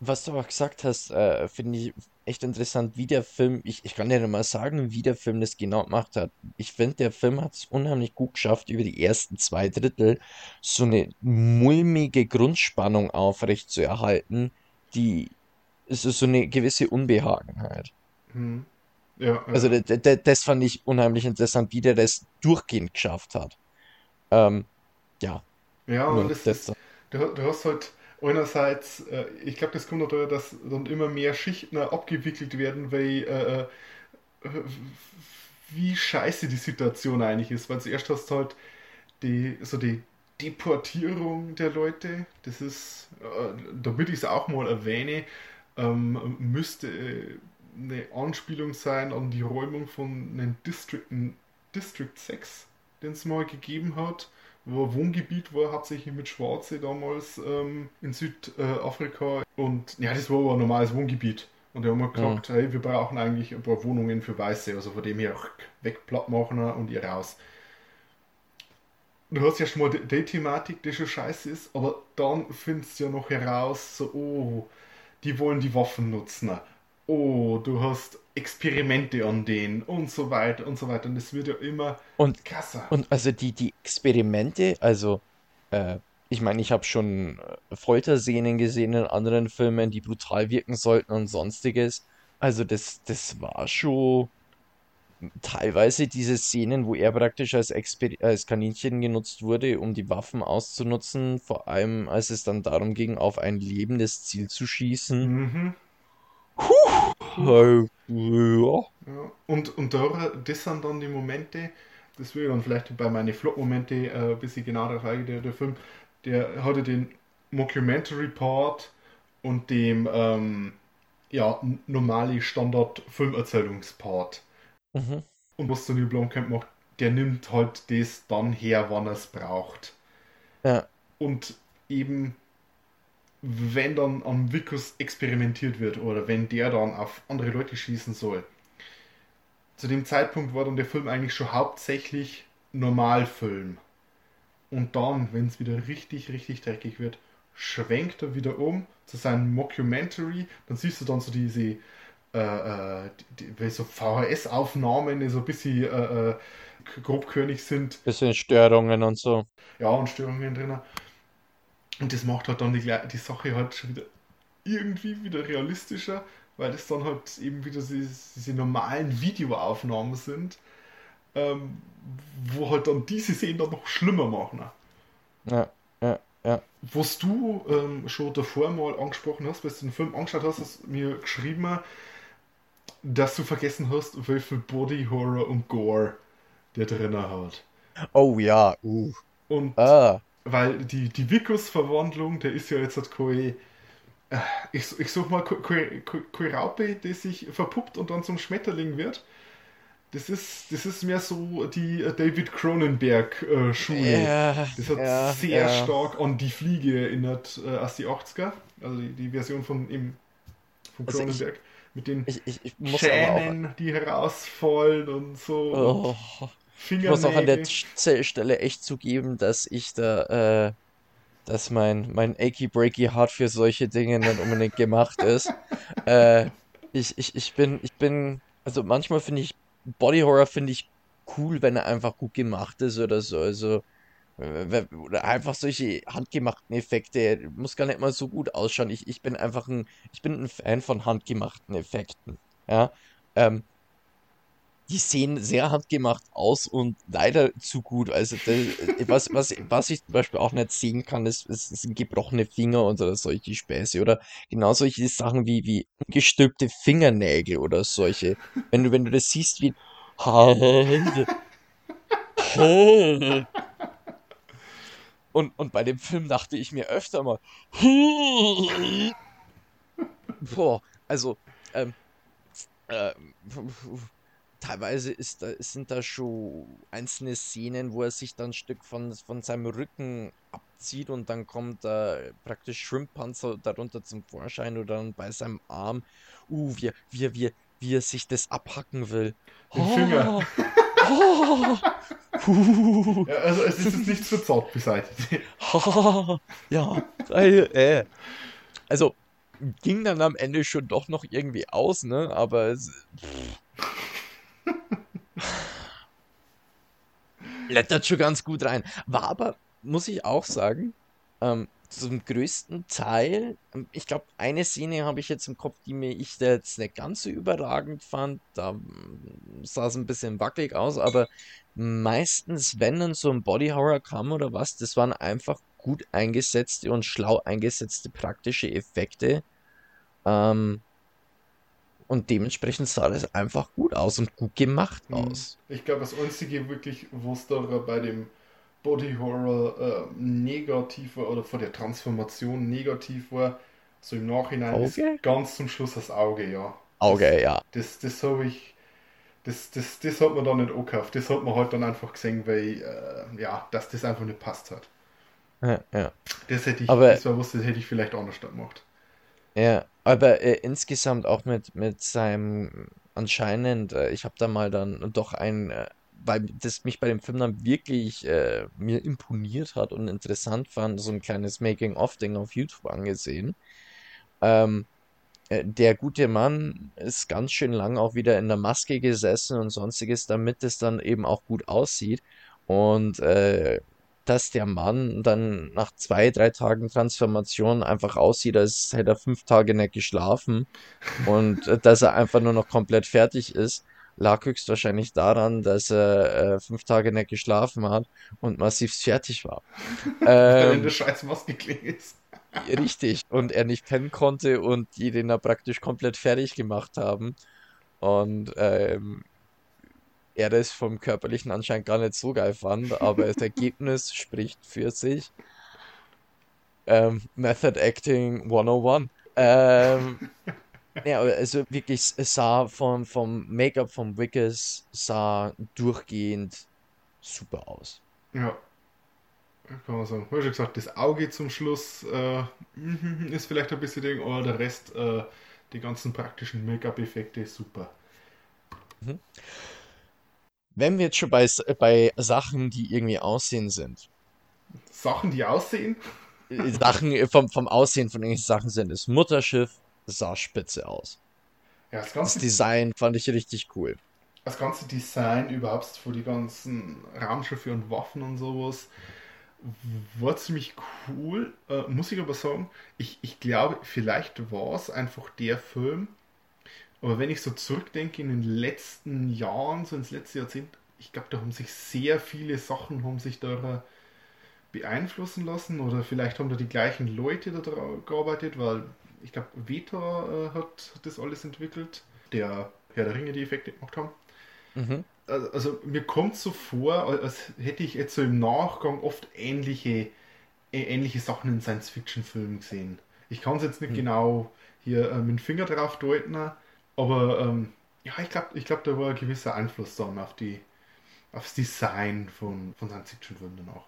Was du auch gesagt hast, äh, finde ich echt interessant, wie der Film, ich, ich kann dir nicht mal sagen, wie der Film das genau gemacht hat. Ich finde, der Film hat es unheimlich gut geschafft, über die ersten zwei Drittel so eine mulmige Grundspannung aufrechtzuerhalten, die es ist so eine gewisse Unbehagenheit. Hm. Ja, Also ja. das fand ich unheimlich interessant, wie der das durchgehend geschafft hat. Ähm, ja, ja, nur und das das. ist, du, du hast halt einerseits, äh, ich glaube, das kommt daher, dass dann immer mehr Schichten abgewickelt werden, weil äh, äh, wie scheiße die Situation eigentlich ist. Weil zuerst hast du halt die, so die Deportierung der Leute, das ist, äh, damit ich es auch mal erwähne, ähm, müsste äh, eine Anspielung sein an die Räumung von einem District, District 6, den es mal gegeben hat, Wohngebiet war, hauptsächlich mit Schwarze damals ähm, in Südafrika. Und ja, das war aber ein normales Wohngebiet. Und die haben halt gesagt, hey, wir brauchen eigentlich ein paar Wohnungen für Weiße, also von dem her wegplatt machen und ihr raus. Du hast ja schon mal die, die Thematik, die schon scheiße ist, aber dann findest du ja noch heraus, so, oh, die wollen die Waffen nutzen. Oh, du hast Experimente an denen und so weiter und so weiter. Und es wird ja immer Und, krasser. und also die, die Experimente, also äh, ich meine, ich habe schon äh, Folterszenen gesehen in anderen Filmen, die brutal wirken sollten und sonstiges. Also das, das war schon teilweise diese Szenen, wo er praktisch als, Exper als Kaninchen genutzt wurde, um die Waffen auszunutzen, vor allem als es dann darum ging, auf ein lebendes Ziel zu schießen. Mhm. Äh, ja. Ja. Und, und da, das sind dann die Momente, das will ich dann vielleicht bei meinen Flop-Momente äh, ein bisschen genauer darauf eingehen, der, der Film, der hatte den Mockumentary-Part und dem ähm, ja, normale Standard-Filmerzählungspart. Mhm. Und was der Neil Blomkamp macht, der nimmt halt das dann her, wann er es braucht. Ja. Und eben, wenn dann am Vikus experimentiert wird oder wenn der dann auf andere Leute schießen soll. Zu dem Zeitpunkt war dann der Film eigentlich schon hauptsächlich Normalfilm. Und dann, wenn es wieder richtig, richtig dreckig wird, schwenkt er wieder um zu seinem Mockumentary. Dann siehst du dann so diese äh, äh, die, die, so VHS-Aufnahmen, die so ein bisschen äh, äh, grobkörnig sind. Bisschen Störungen und so. Ja, und Störungen drin. Und das macht halt dann die, die Sache halt schon wieder irgendwie wieder realistischer, weil das dann halt eben wieder diese, diese normalen Videoaufnahmen sind, ähm, wo halt dann diese Szenen dann noch schlimmer machen. Ja, ja, ja. Was du ähm, schon davor mal angesprochen hast, weil du den Film angeschaut hast, hast du mir geschrieben, dass du vergessen hast, wie viel Body Horror und Gore der drin hat. Oh ja, uh. Und Ah, weil die, die Vikus-Verwandlung, der ist ja jetzt halt keine, äh, ich, ich such mal, keine, Raupe, die sich verpuppt und dann zum Schmetterling wird. Das ist, das ist mehr so die äh, David Cronenberg-Schule. ja, Das hat ja, sehr ja. stark an die Fliege erinnert äh, aus die 80er. Also die, die Version von, eben, von Also ich- Cronenberg. mit den Ich, ich, ich Schänen, die herausfallen und so. auch. und Oh, ich muss auch an der Stelle echt zugeben, dass ich da, äh, dass mein, mein achy breaky Heart für solche Dinge nicht unbedingt gemacht ist. äh, ich, ich, ich bin, ich bin, also manchmal finde ich, Body Horror finde ich cool, wenn er einfach gut gemacht ist oder so. Also, äh, oder einfach solche handgemachten Effekte, muss gar nicht mal so gut ausschauen. Ich, ich bin einfach ein, ich bin ein Fan von handgemachten Effekten. Ja. Ähm, die sehen sehr handgemacht aus und leider zu gut. Also das, was, was, was ich zum Beispiel auch nicht sehen kann, ist, ist, sind gebrochene Finger oder solche Späße oder genau solche Sachen wie, wie gestülpte Fingernägel oder solche. Wenn du, wenn du das siehst wie und, und bei dem Film dachte ich mir öfter mal Boah, also ähm, ähm, teilweise ist da, sind da schon einzelne Szenen, wo er sich dann ein Stück von, von seinem Rücken abzieht und dann kommt da praktisch Shrimp-Panzer darunter zum Vorschein oder dann bei seinem Arm. Uh, wie, er- wie, wie, wie er sich das abhacken will. Den Finger. Oh, uh, Ja, also es ist jetzt nichts für zart beseitigt. ja, äh. Also, ging dann am Ende schon doch noch irgendwie aus, ne? Aber es. Blättert schon ganz gut rein. War aber, muss ich auch sagen, ähm, zum größten Teil, ähm, ich glaube, eine Szene habe ich jetzt im Kopf, die mir ich jetzt nicht ganz so überragend fand. Da mm, sah es ein bisschen wackelig aus, aber meistens, wenn dann so ein Body Horror kam oder was, das waren einfach gut eingesetzte und schlau eingesetzte praktische Effekte. Ähm, und dementsprechend sah das einfach gut aus und gut gemacht aus. Ich glaube, das Einzige wirklich, was da bei dem Body Horror äh, negativ war oder vor der Transformation negativ war, so im Nachhinein Auge? ist ganz zum Schluss das Auge, ja. Auge, ja. Das, das habe ich, das, das, das hat man dann nicht angekauft. Das hat man halt dann einfach gesehen, weil, äh, ja, dass das einfach nicht passt hat. Ja, ja. Das hätte ich, Aber- das war was, das hätte ich vielleicht anders gemacht. Ja, Aber äh, insgesamt auch mit, mit seinem anscheinend, äh, ich habe da mal dann doch ein, äh, weil das mich bei dem Film dann wirklich äh, mir imponiert hat und interessant fand, so ein kleines Making-of-Ding auf YouTube angesehen. Ähm, äh, der gute Mann ist ganz schön lang auch wieder in der Maske gesessen und sonstiges, damit es dann eben auch gut aussieht. Und äh, dass der Mann dann nach zwei, drei Tagen Transformation einfach aussieht, als hätte er fünf Tage nicht geschlafen und äh, dass er einfach nur noch komplett fertig ist, lag höchstwahrscheinlich daran, dass er äh, fünf Tage nicht geschlafen hat und massiv fertig war. Weil Ähm, der scheiß Maske ist. richtig. Und er nicht pennen konnte und die den da praktisch komplett fertig gemacht haben. Und ähm, er das vom Körperlichen anscheinend gar nicht so geil fand, aber das Ergebnis spricht für sich. Ähm, Method Acting 101. Ähm, ja, also wirklich, es sah vom, vom Make-up vom Wickes sah durchgehend super aus. Ja. Kann man sagen. Hast ja gesagt, das Auge zum Schluss äh, ist vielleicht ein bisschen Ding, aber der Rest, äh, die ganzen praktischen Make-up-Effekte, super. Wenn wir jetzt schon bei, bei Sachen, die irgendwie Aussehen sind, Sachen, die aussehen, äh, Sachen äh, vom, vom Aussehen von irgendwelchen Sachen sind, das Mutterschiff sah spitze aus. ja, das Das ganze, Design fand ich richtig cool. das ganze Design überhaupt für die ganzen Raumschiffe und Waffen und sowas war ziemlich cool. Äh, muss ich aber sagen, ich, ich glaube, vielleicht war es einfach der Film, aber wenn ich so zurückdenke in den letzten Jahren, so ins letzte Jahrzehnt, ich glaube, da haben sich sehr viele Sachen haben sich da beeinflussen lassen oder vielleicht haben da die gleichen Leute da gearbeitet, weil ich glaube, Veta äh, hat, das alles entwickelt, der Herr der Ringe die Effekte gemacht haben. Mhm. Also, also mir kommt so vor, als hätte ich jetzt so im Nachgang oft ähnliche, äh, ähnliche Sachen in Science-Fiction-Filmen gesehen. Ich kann es jetzt nicht genau hier äh, mit dem Finger drauf deuten, aber ähm, ja, ich glaube, ich glaub, da war ein gewisser Einfluss dann auf die, aufs Design von, von Science-Fiction-Filmen dann auch.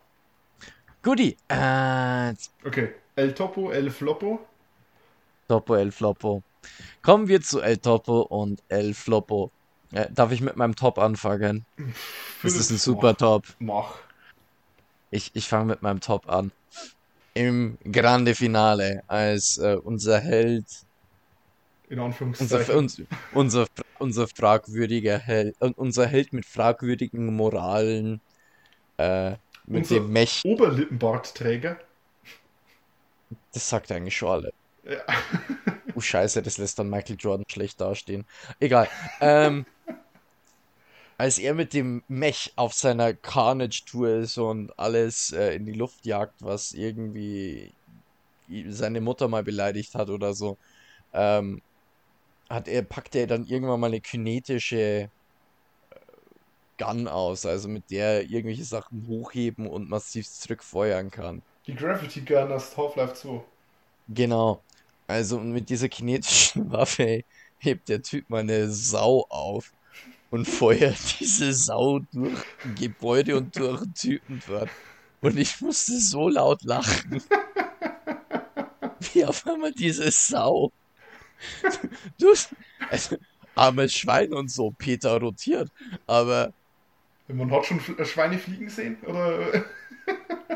Guti. Äh, Okay, El Topo, El Floppo. Topo, El Floppo. Kommen wir zu El Topo und El Floppo. Äh, darf ich mit meinem Top anfangen? Das ist ein super Top. Mach. Ich, ich fange mit meinem Top an. Im Grande Finale, als äh, unser Held, In unser, Anführungszeichen. uns, unser, unser fragwürdiger Held, unser Held mit fragwürdigen Moralen, äh, mit Unser- dem Mech, Oberlippenbartträger. das sagt eigentlich schon alle. Ja. Oh Scheiße, das lässt dann Michael Jordan schlecht dastehen. Egal. Ähm, als er mit dem Mech auf seiner Carnage-Tour ist und alles äh, in die Luft jagt, was irgendwie seine Mutter mal beleidigt hat oder so, ähm, hat er, packt er dann irgendwann mal eine kinetische äh, Gun aus, also mit der er irgendwelche Sachen hochheben und massiv zurückfeuern kann. Die Gravity Gun aus Half-Life 2. Genau. Also und mit dieser kinetischen Waffe hebt der Typ mal eine Sau auf und feuert diese Sau durch ein Gebäude und durch einen Typen dort. Und ich musste so laut lachen. Wie auf einmal diese Sau. Du, also, armes Schwein und so, Peter rotiert. Aber Man hat schon Fl- Schweine fliegen sehen? Oder?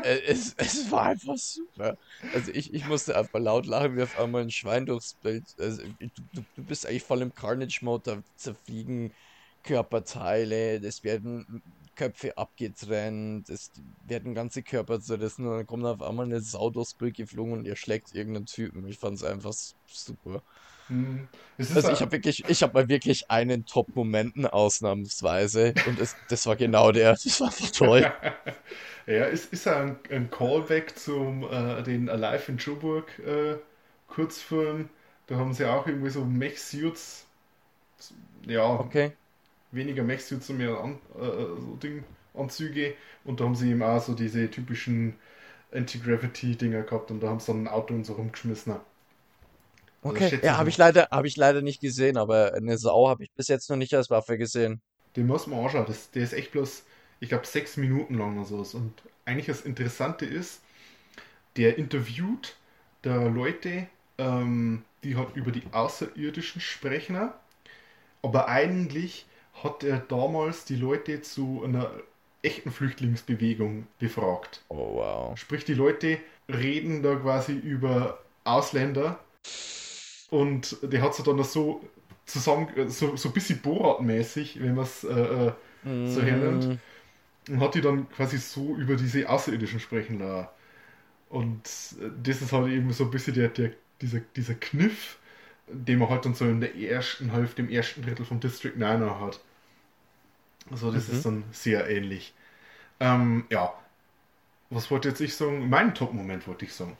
äh, es, es war einfach super. Also ich, ich musste einfach laut lachen, wie auf einmal ein Schwein durchs Bild. Also du, du, du bist eigentlich voll im Carnage-Mode, da zerfliegen Körperteile, es werden Köpfe abgetrennt, es werden ganze Körper zerrissen und dann kommt auf einmal eine Sau durchs Bild geflogen und ihr schlägt irgendeinen Typen. Ich fand es einfach super. Hm. Also ich habe wirklich, ich habe mal wirklich einen Top-Momenten ausnahmsweise und es, das war genau der. Das war einfach toll. Ja, ist, ist ein, ein Callback zum äh, den Alive in Joburg äh, Kurzfilm. Da haben sie auch irgendwie so Mech-Suits. Ja, Okay. weniger Mech-Suits und mehr an, äh, so Ding, Anzüge. Und da haben sie eben auch so diese typischen Anti-Gravity-Dinger gehabt und da haben sie dann ein Auto und so rumgeschmissen. Also Okay, schätze ja, habe ich leider, habe ich leider nicht gesehen, aber eine Sau habe ich bis jetzt noch nicht als Waffe gesehen. Den muss man anschauen. Das, der ist echt bloß, ich glaube, sechs Minuten lang oder so. Und eigentlich das Interessante ist, der interviewt da Leute ähm, die hat über die Außerirdischen sprechen. Aber eigentlich hat er damals die Leute zu einer echten Flüchtlingsbewegung befragt. Oh wow. Sprich, die Leute reden da quasi über Ausländer und der hat sich dann so zusammen, so, so ein bisschen Borat-mäßig, wenn man es äh, äh, so hernimmt, und hat die dann quasi so über diese Außerirdischen sprechen lassen. Und äh, das ist halt eben so ein bisschen der, der, dieser, dieser Kniff, den man halt dann so in der ersten Hälfte, im ersten Drittel vom District 9 hat. Also das Mhm. ist dann sehr ähnlich. Ähm, ja, was wollte jetzt ich sagen? Mein Top-Moment wollte ich sagen.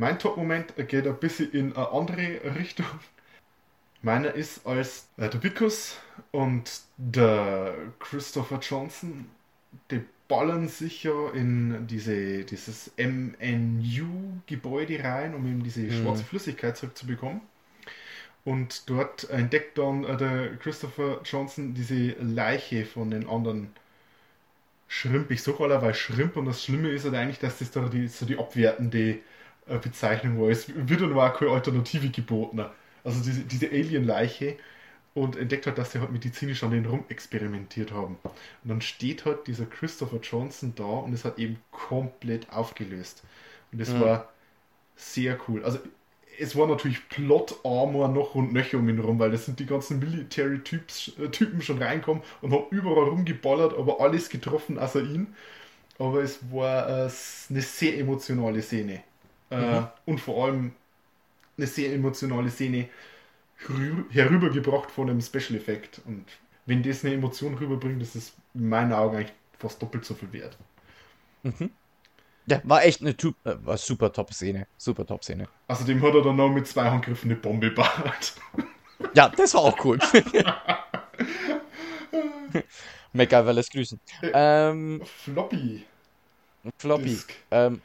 Mein Top-Moment geht ein bisschen in eine andere Richtung. Meiner ist, als äh, der Vicus und der Christopher Johnson, die ballern sich ja in diese, dieses MNU-Gebäude rein, um eben diese schwarze Flüssigkeit zurückzubekommen. Und dort entdeckt dann äh, der Christopher Johnson diese Leiche von den anderen Schrimp. Ich suche allerweil Schrimp und das Schlimme ist halt eigentlich, dass das da die, so die abwertende Bezeichnung war. Es wird dann auch keine Alternative geboten. Also diese, diese Alien-Leiche und entdeckt hat, dass sie halt medizinisch an den rum experimentiert haben. Und dann steht halt dieser Christopher Johnson da und es hat eben komplett aufgelöst. Und das war sehr cool. Also es war natürlich Plot-Armor noch und nöcher um ihn rum, weil das sind die ganzen Military-Typen schon reinkommen und haben überall rumgeballert, aber alles getroffen außer ihn. Aber es war äh, eine sehr emotionale Szene. Äh, und vor allem eine sehr emotionale Szene herü- herübergebracht von einem Special Effekt. Und wenn das eine Emotion rüberbringt, ist es in meinen Augen eigentlich fast doppelt so viel wert. Ja, war echt eine tu- äh, war super Top-Szene. Super Top-Szene. Außerdem hat er dann noch mit zwei Handgriffen eine Bombe gebaut. Ja, das war auch cool. MacGyver lässt grüßen. Ähm, Floppy. Floppy. Ähm,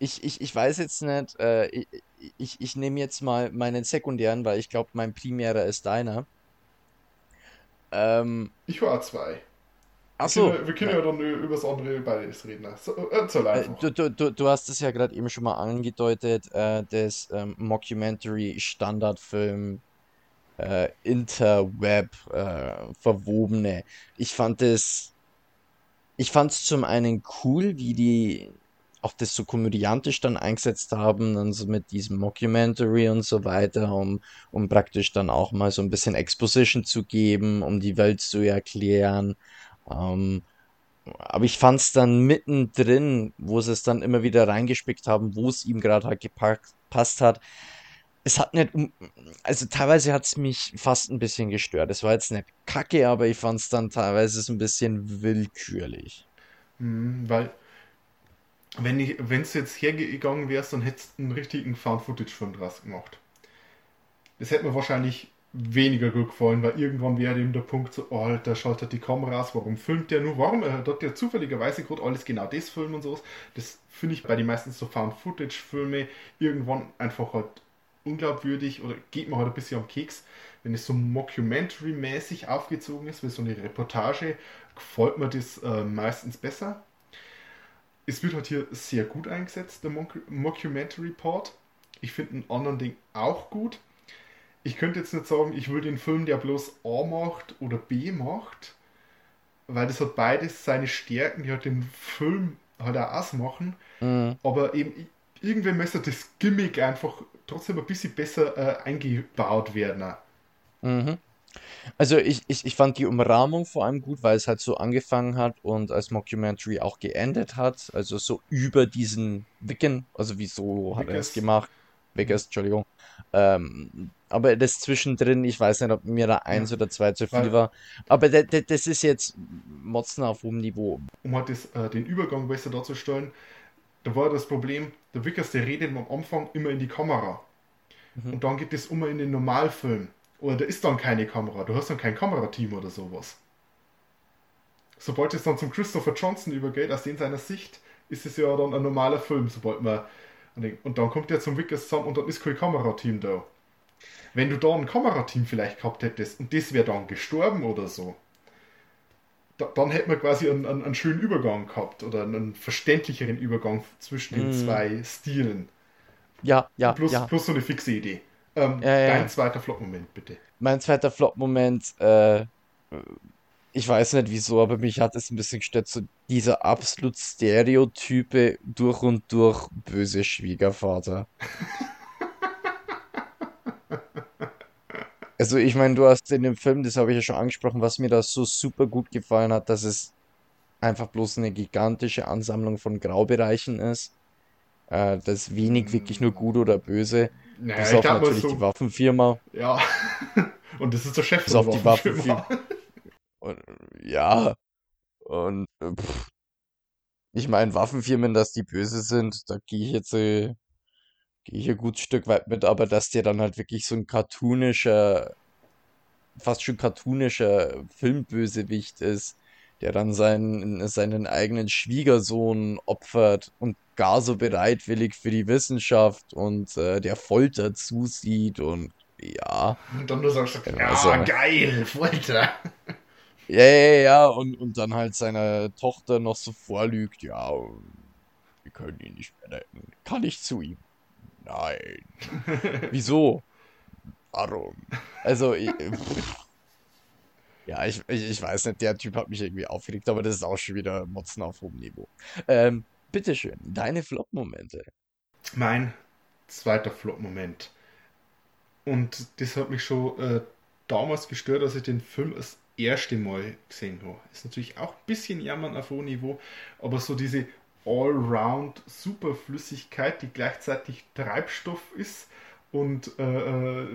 ich, ich, ich weiß jetzt nicht, äh, ich, ich, ich nehme jetzt mal meinen sekundären, weil ich glaube, mein primärer ist deiner. Ähm, Ich war zwei. ach Wir so. können, wir können ja dann über das andere beides reden. So, äh, erzähl Äh, du, du, du hast es ja gerade eben schon mal angedeutet, äh, das ähm, Mockumentary-Standardfilm äh, Interweb äh, verwobene. Ich fand es, ich fand es zum einen cool, wie die auch das so komödiantisch dann eingesetzt haben, dann so mit diesem Mockumentary und so weiter, um, um praktisch dann auch mal so ein bisschen Exposition zu geben, um die Welt zu erklären. Ähm, aber ich fand es dann mittendrin, wo sie es dann immer wieder reingespickt haben, wo es ihm gerade halt gepasst hat. Es hat nicht, also teilweise hat es mich fast ein bisschen gestört. Es war jetzt nicht kacke, aber ich fand es dann teilweise so ein bisschen willkürlich. Mhm, weil, wenn ich, wenn es jetzt hergegangen wärst, dann hättest du einen richtigen Found-Footage-Film draus gemacht. Das hätte mir wahrscheinlich weniger gut gefallen, weil irgendwann wäre eben der Punkt so, oh, Alter, schaltet die Kamera aus, warum filmt der nur? Warum äh, hat der zufälligerweise gerade alles genau das filmen und sowas? Das finde ich bei den meisten so Found-Footage-Filme irgendwann einfach halt unglaubwürdig oder geht mir halt ein bisschen am Keks. Wenn es so Mockumentary-mäßig aufgezogen ist, wie so eine Reportage, gefällt mir das äh, meistens besser. Es wird halt hier sehr gut eingesetzt, der Moc- Mockumentary-Part. Ich finde einen anderen Ding auch gut. Ich könnte jetzt nicht sagen, ich will den Film, der bloß A macht oder B macht, weil das hat beides seine Stärken, die halt den Film halt auch ausmachen. Mhm. Aber eben irgendwie müsste das Gimmick einfach trotzdem ein bisschen besser äh, eingebaut werden. Mhm. Also ich, ich, ich fand die Umrahmung vor allem gut, weil es halt so angefangen hat und als Mockumentary auch geendet hat. Also so über diesen Wiccan, also wieso hat er es Wickers. gemacht? Wickers, Entschuldigung. Ähm, aber das zwischendrin, ich weiß nicht, ob mir da eins Ja. oder zwei zu viel Weil- war. Aber das ist jetzt Motzen auf hohem Niveau. um halt das, äh, den Übergang besser darzustellen, da war das Problem, der Vickers, der redet am Anfang immer in die Kamera. Und dann geht es immer in den Normalfilm. Oder da ist dann keine Kamera, du hast dann kein Kamerateam oder sowas. Sobald es dann zum Christopher Johnson übergeht, aus in seiner Sicht, ist es ja dann ein normaler Film, sobald man. Und dann kommt er zum Vickers zusammen und dann ist kein Kamerateam da. Wenn du da ein Kamerateam vielleicht gehabt hättest und das wäre dann gestorben oder so, da, dann hätte man quasi einen, einen, einen schönen Übergang gehabt oder einen verständlicheren Übergang zwischen den Mhm. zwei Stilen. ja, ja, plus, ja. plus so eine fixe Idee. Ähm, Ja, ja. Dein zweiter Flop-Moment, bitte. Mein zweiter Flop-Moment, äh, ich weiß nicht wieso, aber mich hat es ein bisschen gestört, so dieser absolut stereotype, durch und durch böse Schwiegervater. Also ich meine, du hast in dem Film, das habe ich ja schon angesprochen, was mir da so super gut gefallen hat, dass es einfach bloß eine gigantische Ansammlung von Graubereichen ist. Äh, da ist wenig wirklich nur gut oder böse. Naja, Bis auf mal natürlich die so. Waffenfirma. Ja. Und das ist der Chef Bis von auf die Waffenfirma. Und, ja, und äh, pff, ich meine, Waffenfirmen, dass die böse sind, da gehe ich jetzt, äh, gehe ich ein gutes Stück weit mit, aber dass der dann halt wirklich so ein cartoonischer, fast schon cartoonischer Filmbösewicht ist, der dann seinen, seinen eigenen Schwiegersohn opfert und gar so bereitwillig für die Wissenschaft und äh, der Folter zusieht und ja. Und dann du sagst, ja, also- geil, Folter. Ja, ja, ja, und, und dann halt seiner Tochter noch so vorlügt, ja, wir können ihn nicht mehr retten. Kann ich zu ihm? Nein. Wieso? Warum? Also, ich, pff. Ja, ich, ich, ich weiß nicht, der Typ hat mich irgendwie aufgeregt, aber das ist auch schon wieder Motzen auf hohem Niveau. Ähm, bitteschön, deine Flop-Momente. Mein zweiter Flop-Moment. Und das hat mich schon äh, damals gestört, als ich den Film das erste Mal gesehen habe. Ist natürlich auch ein bisschen jammern auf hohem Niveau, aber so diese Allround Superflüssigkeit, die gleichzeitig Treibstoff ist und äh, äh,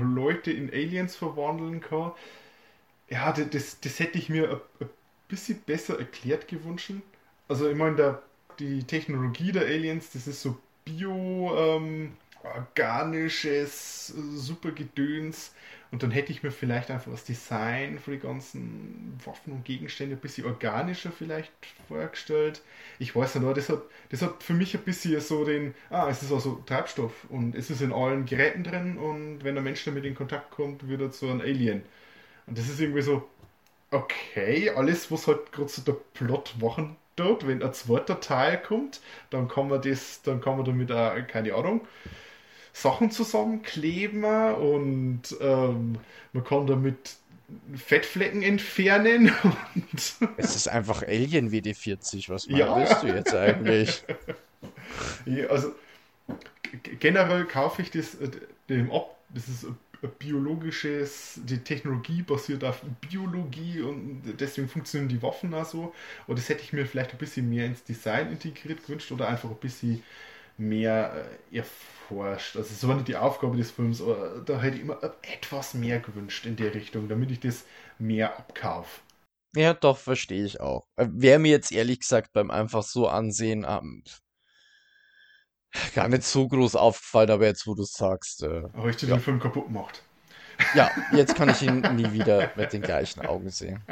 Leute in Aliens verwandeln kann. Ja, das, das, hätte ich mir ein, bisschen besser erklärt gewünscht. Also ich meine, der, die Technologie der Aliens, das ist so bio, ähm, organisches, äh, super Gedöns. Und dann hätte ich mir vielleicht einfach das Design für die ganzen Waffen und Gegenstände ein bisschen organischer vielleicht vorgestellt. Ich weiß nicht, aber das hat, das hat für mich ein bisschen so den, ah, es ist also Treibstoff und es ist in allen Geräten drin und wenn der Mensch damit in Kontakt kommt, wird er zu einem Alien. Und das ist irgendwie so, okay, alles, was halt gerade so der Plot machen dort, wenn ein zweiter Teil kommt, dann kann man das, dann kann man damit auch, keine Ahnung, Sachen zusammenkleben und ähm, man kann damit Fettflecken entfernen und Es ist einfach Alien WD-40, was Ja. meinst du jetzt eigentlich? ja, also generell kaufe ich das äh, dem ab. Das ist ein biologisches, die Technologie basiert auf Biologie und deswegen funktionieren die Waffen auch so. Und das hätte ich mir vielleicht ein bisschen mehr ins Design integriert gewünscht oder einfach ein bisschen mehr äh, erforscht. Also es war nicht die Aufgabe des Films, aber da hätte ich immer etwas mehr gewünscht in der Richtung, damit ich das mehr abkaufe. Ja, doch, verstehe ich auch. Äh, Wäre mir jetzt ehrlich gesagt beim einfach so ansehen ähm, gar nicht so groß aufgefallen, aber jetzt, wo du es sagst, äh, Aber ich dir Ja. den Film kaputt gemacht. ja, jetzt kann ich ihn nie wieder mit den gleichen Augen sehen.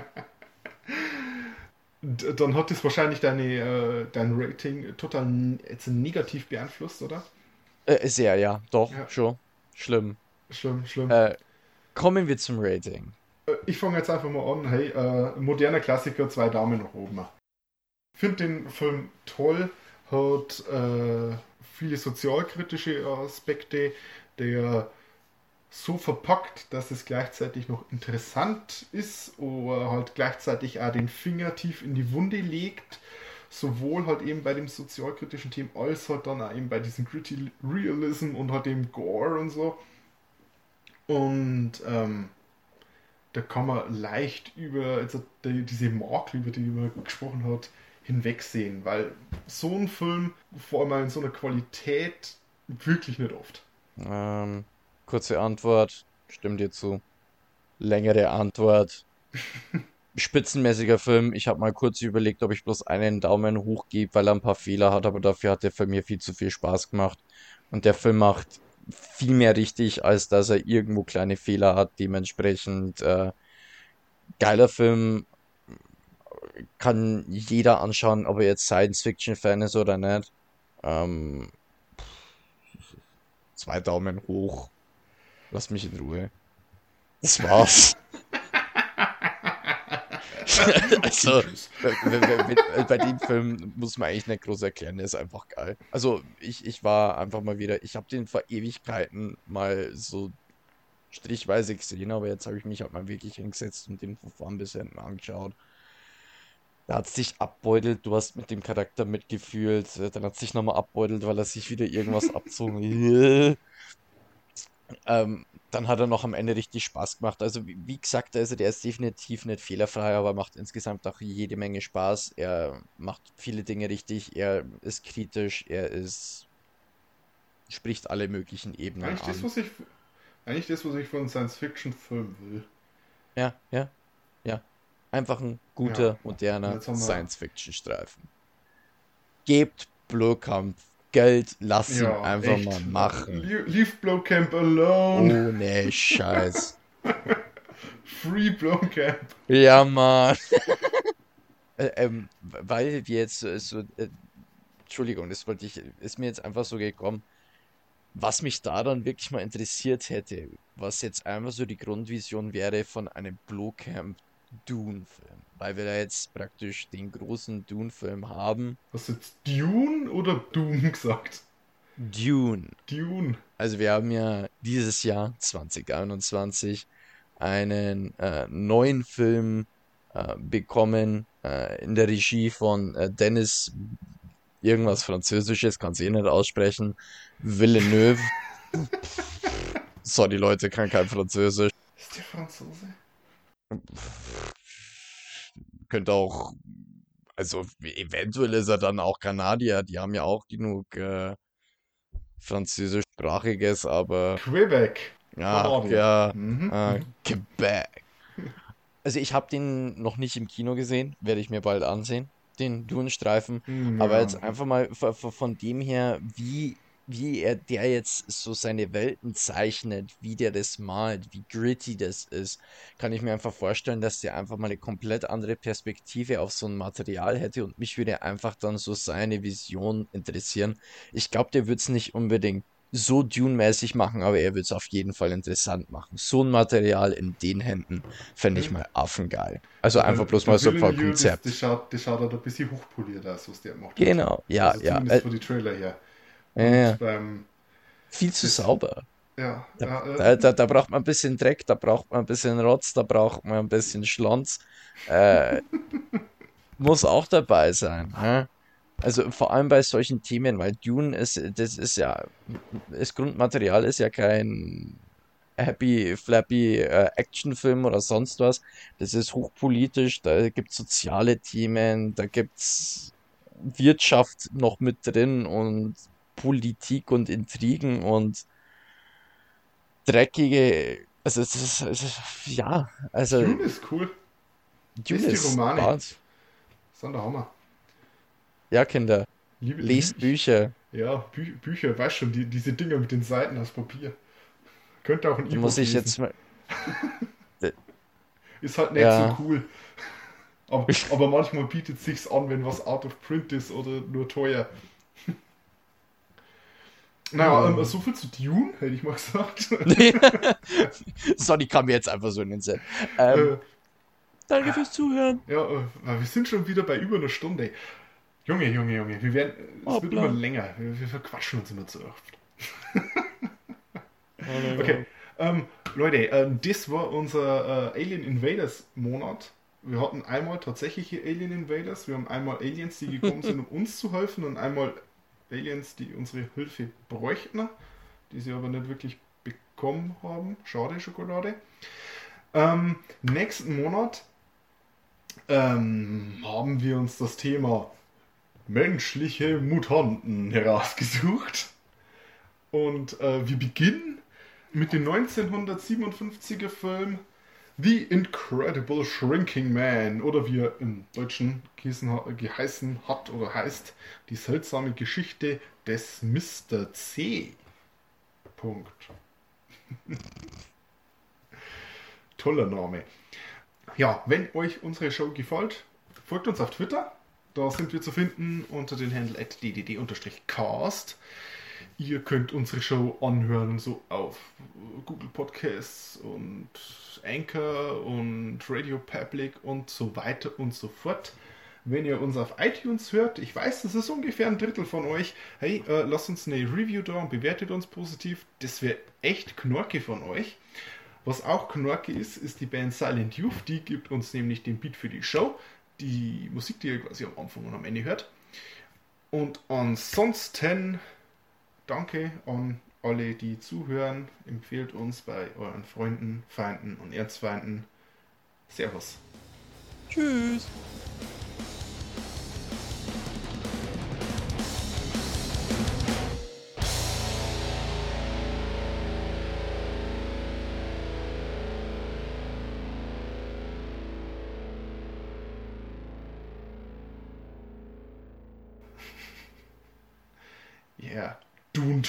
Dann hat das wahrscheinlich deine, äh, dein Rating total jetzt negativ beeinflusst, oder? Äh, sehr, ja, doch, Ja. schon. Schlimm. Schlimm, schlimm. Äh, kommen wir zum Rating. Äh, Ich fange jetzt einfach mal an. Hey, äh, moderner Klassiker, zwei Daumen nach oben. Finde den Film toll, hat äh, viele sozialkritische Aspekte, der so verpackt, dass es gleichzeitig noch interessant ist oder halt gleichzeitig auch den Finger tief in die Wunde legt. Sowohl halt eben bei dem sozialkritischen Thema als halt dann auch eben bei diesem Gritty Realism und halt dem Gore und so. Und ähm, da kann man leicht über also die, diese Makel, über die man gesprochen hat, hinwegsehen, weil so ein Film, vor allem in so einer Qualität, wirklich nicht oft. Ähm, kurze Antwort, stimmt dir zu. Längere Antwort. Spitzenmäßiger Film. Ich habe mal kurz überlegt, ob ich bloß einen Daumen hoch gebe, weil er ein paar Fehler hat, aber dafür hat der Film mir viel zu viel Spaß gemacht. Und der Film macht viel mehr richtig, als dass er irgendwo kleine Fehler hat. Dementsprechend äh, geiler Film. Kann jeder anschauen, ob er jetzt Science-Fiction-Fan ist oder nicht. Ähm, zwei Daumen hoch. Lass mich in Ruhe. Das war's. Also, bei dem Film muss man eigentlich nicht groß erklären, der ist einfach geil. Also, ich, ich war einfach mal wieder, ich habe den vor Ewigkeiten mal so strichweise gesehen, aber jetzt habe ich mich halt mal wirklich hingesetzt und den von vorn bis hinten angeschaut. Da hat es dich abbeutelt, du hast mit dem Charakter mitgefühlt, äh, dann hat es dich nochmal abbeutelt, weil er sich wieder irgendwas abzogen. Äh. Ähm, dann hat er noch am Ende richtig Spaß gemacht. Also, wie, wie gesagt, also der ist definitiv nicht fehlerfrei, aber macht insgesamt auch jede Menge Spaß. Er macht viele Dinge richtig, er ist kritisch, er ist, spricht alle möglichen Ebenen Eigentlich das, an. was ich, eigentlich das, was ich von Science-Fiction-Filmen will. Ja, ja. Einfach ein guter, Ja. moderner Science-Fiction-Streifen. Gebt Blöckamp Geld, lass ihn Ja, einfach echt. mal machen. Le Leave Blowcamp alone. Ohne Scheiß. Free Blowcamp. Ja, Mann. äh, ähm, weil wir jetzt so, so äh, Entschuldigung, das wollte ich, ist mir jetzt einfach so gekommen. Was mich daran wirklich mal interessiert hätte, was jetzt einfach so die Grundvision wäre von einem Blowcamp Dune-Film. Weil wir da jetzt praktisch den großen Dune-Film haben. Hast du jetzt Dune oder Doom gesagt? Dune. Dune. Also wir haben ja dieses Jahr 2021 einen äh, neuen Film äh, bekommen äh, in der Regie von äh, Dennis irgendwas Französisches, kann es eh nicht aussprechen. Villeneuve. Sorry Leute, kann kein Französisch. Ist der Franzose? Könnte auch, also eventuell ist er dann auch Kanadier, die haben ja auch genug äh, französischsprachiges, aber Quebec. ja, ja, Mhm. äh, Quebec. Also ich habe den noch nicht im Kino gesehen, werde ich mir bald ansehen, den Dune-Streifen. Hm, Aber jetzt einfach mal von dem her, wie, wie er der jetzt so seine Welten zeichnet, wie der das malt, wie gritty das ist, kann ich mir einfach vorstellen, dass der einfach mal eine komplett andere Perspektive auf so ein Material hätte und mich würde einfach dann so seine Vision interessieren. Ich glaube, der wird es nicht unbedingt so Dune-mäßig machen, aber er wird es auf jeden Fall interessant machen. So ein Material in den Händen fände ich mal affengeil. Also Der- einfach bloß mal so ein paar Villeneuve, Das, Konzept. das, schaut, das schaut halt ein bisschen hochpoliert aus, was der macht. Genau, ja, also ja. Zumindest Äh, von die Trailer her. Ja, ja. Beim, Viel zu das- sauber. ja, Da, ja, äh, da, da, braucht man ein bisschen Dreck, da braucht man ein bisschen Rotz, da braucht man ein bisschen Schlons. Äh, muss auch dabei sein. Ne? Also vor allem bei solchen Themen, weil Dune ist, das ist ja, das Grundmaterial ist ja kein happy, flappy äh, Actionfilm oder sonst was. Das ist hochpolitisch, da gibt es soziale Themen, da gibt es Wirtschaft noch mit drin und Politik und Intrigen und dreckige, also es ist, es ist ja, also Dune ist cool. Dune Lest die ist Romane. Bad. Ist Hammer. Ja, Kinder, Liebe, lest liebe- Bücher. Ja, Bü Bücher, weißt schon, die, diese Dinger mit den Seiten aus Papier. Könnte auch ein E-Book muss ich lesen. jetzt mal. Ist halt nicht Ja. so cool. Aber, aber manchmal bietet sich's an, wenn was out of print ist oder nur teuer. Naja, ähm, so viel zu Dune, hätte ich mal gesagt. Sorry, kam mir jetzt einfach so in den Sinn. Ähm, äh, danke fürs Zuhören. ja, äh, wir sind schon wieder bei über einer Stunde. Junge, Junge, Junge, wir werden, es wird immer länger. Wir, wir verquatschen uns immer zu oft. Okay, ähm, Leute, ähm, das war unser äh, Alien Invaders Monat. Wir hatten einmal tatsächliche Alien Invaders, wir haben einmal Aliens, die gekommen sind, um uns zu helfen, und einmal Aliens, die unsere Hilfe bräuchten, die sie aber nicht wirklich bekommen haben. Schade, Schokolade. Ähm, nächsten Monat ähm, haben wir uns das Thema menschliche Mutanten herausgesucht. Und äh, wir beginnen mit dem 1957er Film The Incredible Shrinking Man oder wie er im Deutschen geheißen, ha- geheißen hat oder heißt, die seltsame Geschichte des Mr. C. Punkt. Toller Name. Ja, wenn euch unsere Show gefällt, folgt uns auf Twitter. Da sind wir zu finden unter dem Handle at ddd-cast. Ihr könnt unsere Show anhören, so auf Google Podcasts und Anchor und Radio Public und so weiter und so fort. Wenn ihr uns auf iTunes hört, ich weiß, das ist ungefähr ein Drittel von euch, hey, äh, lasst uns eine Review da und bewertet uns positiv. Das wäre echt Knorke von euch. Was auch Knorke ist, ist die Band Silent Youth. Die gibt uns nämlich den Beat für die Show. Die Musik, die ihr quasi am Anfang und am Ende hört. Und ansonsten danke an alle, die zuhören. Empfehlt uns bei euren Freunden, Feinden und Erzfeinden. Servus. Tschüss.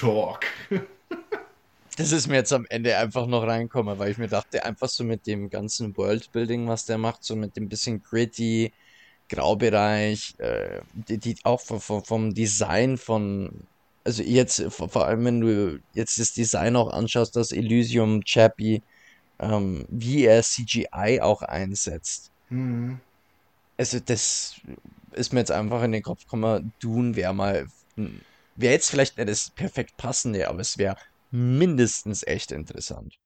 Talk. Das ist mir jetzt am Ende einfach noch reinkommen, weil ich mir dachte, einfach so mit dem ganzen Worldbuilding, was der macht, so mit dem bisschen gritty, Graubereich, äh, die, die auch vom, vom Design von, also jetzt, vor allem wenn du jetzt das Design auch anschaust, das Elysium Chappie, ähm, wie er CGI auch einsetzt. Hm. Also das ist mir jetzt einfach in den Kopf gekommen, Dune wäre mal, wäre jetzt vielleicht nicht das perfekt passende, aber es wäre mindestens echt interessant.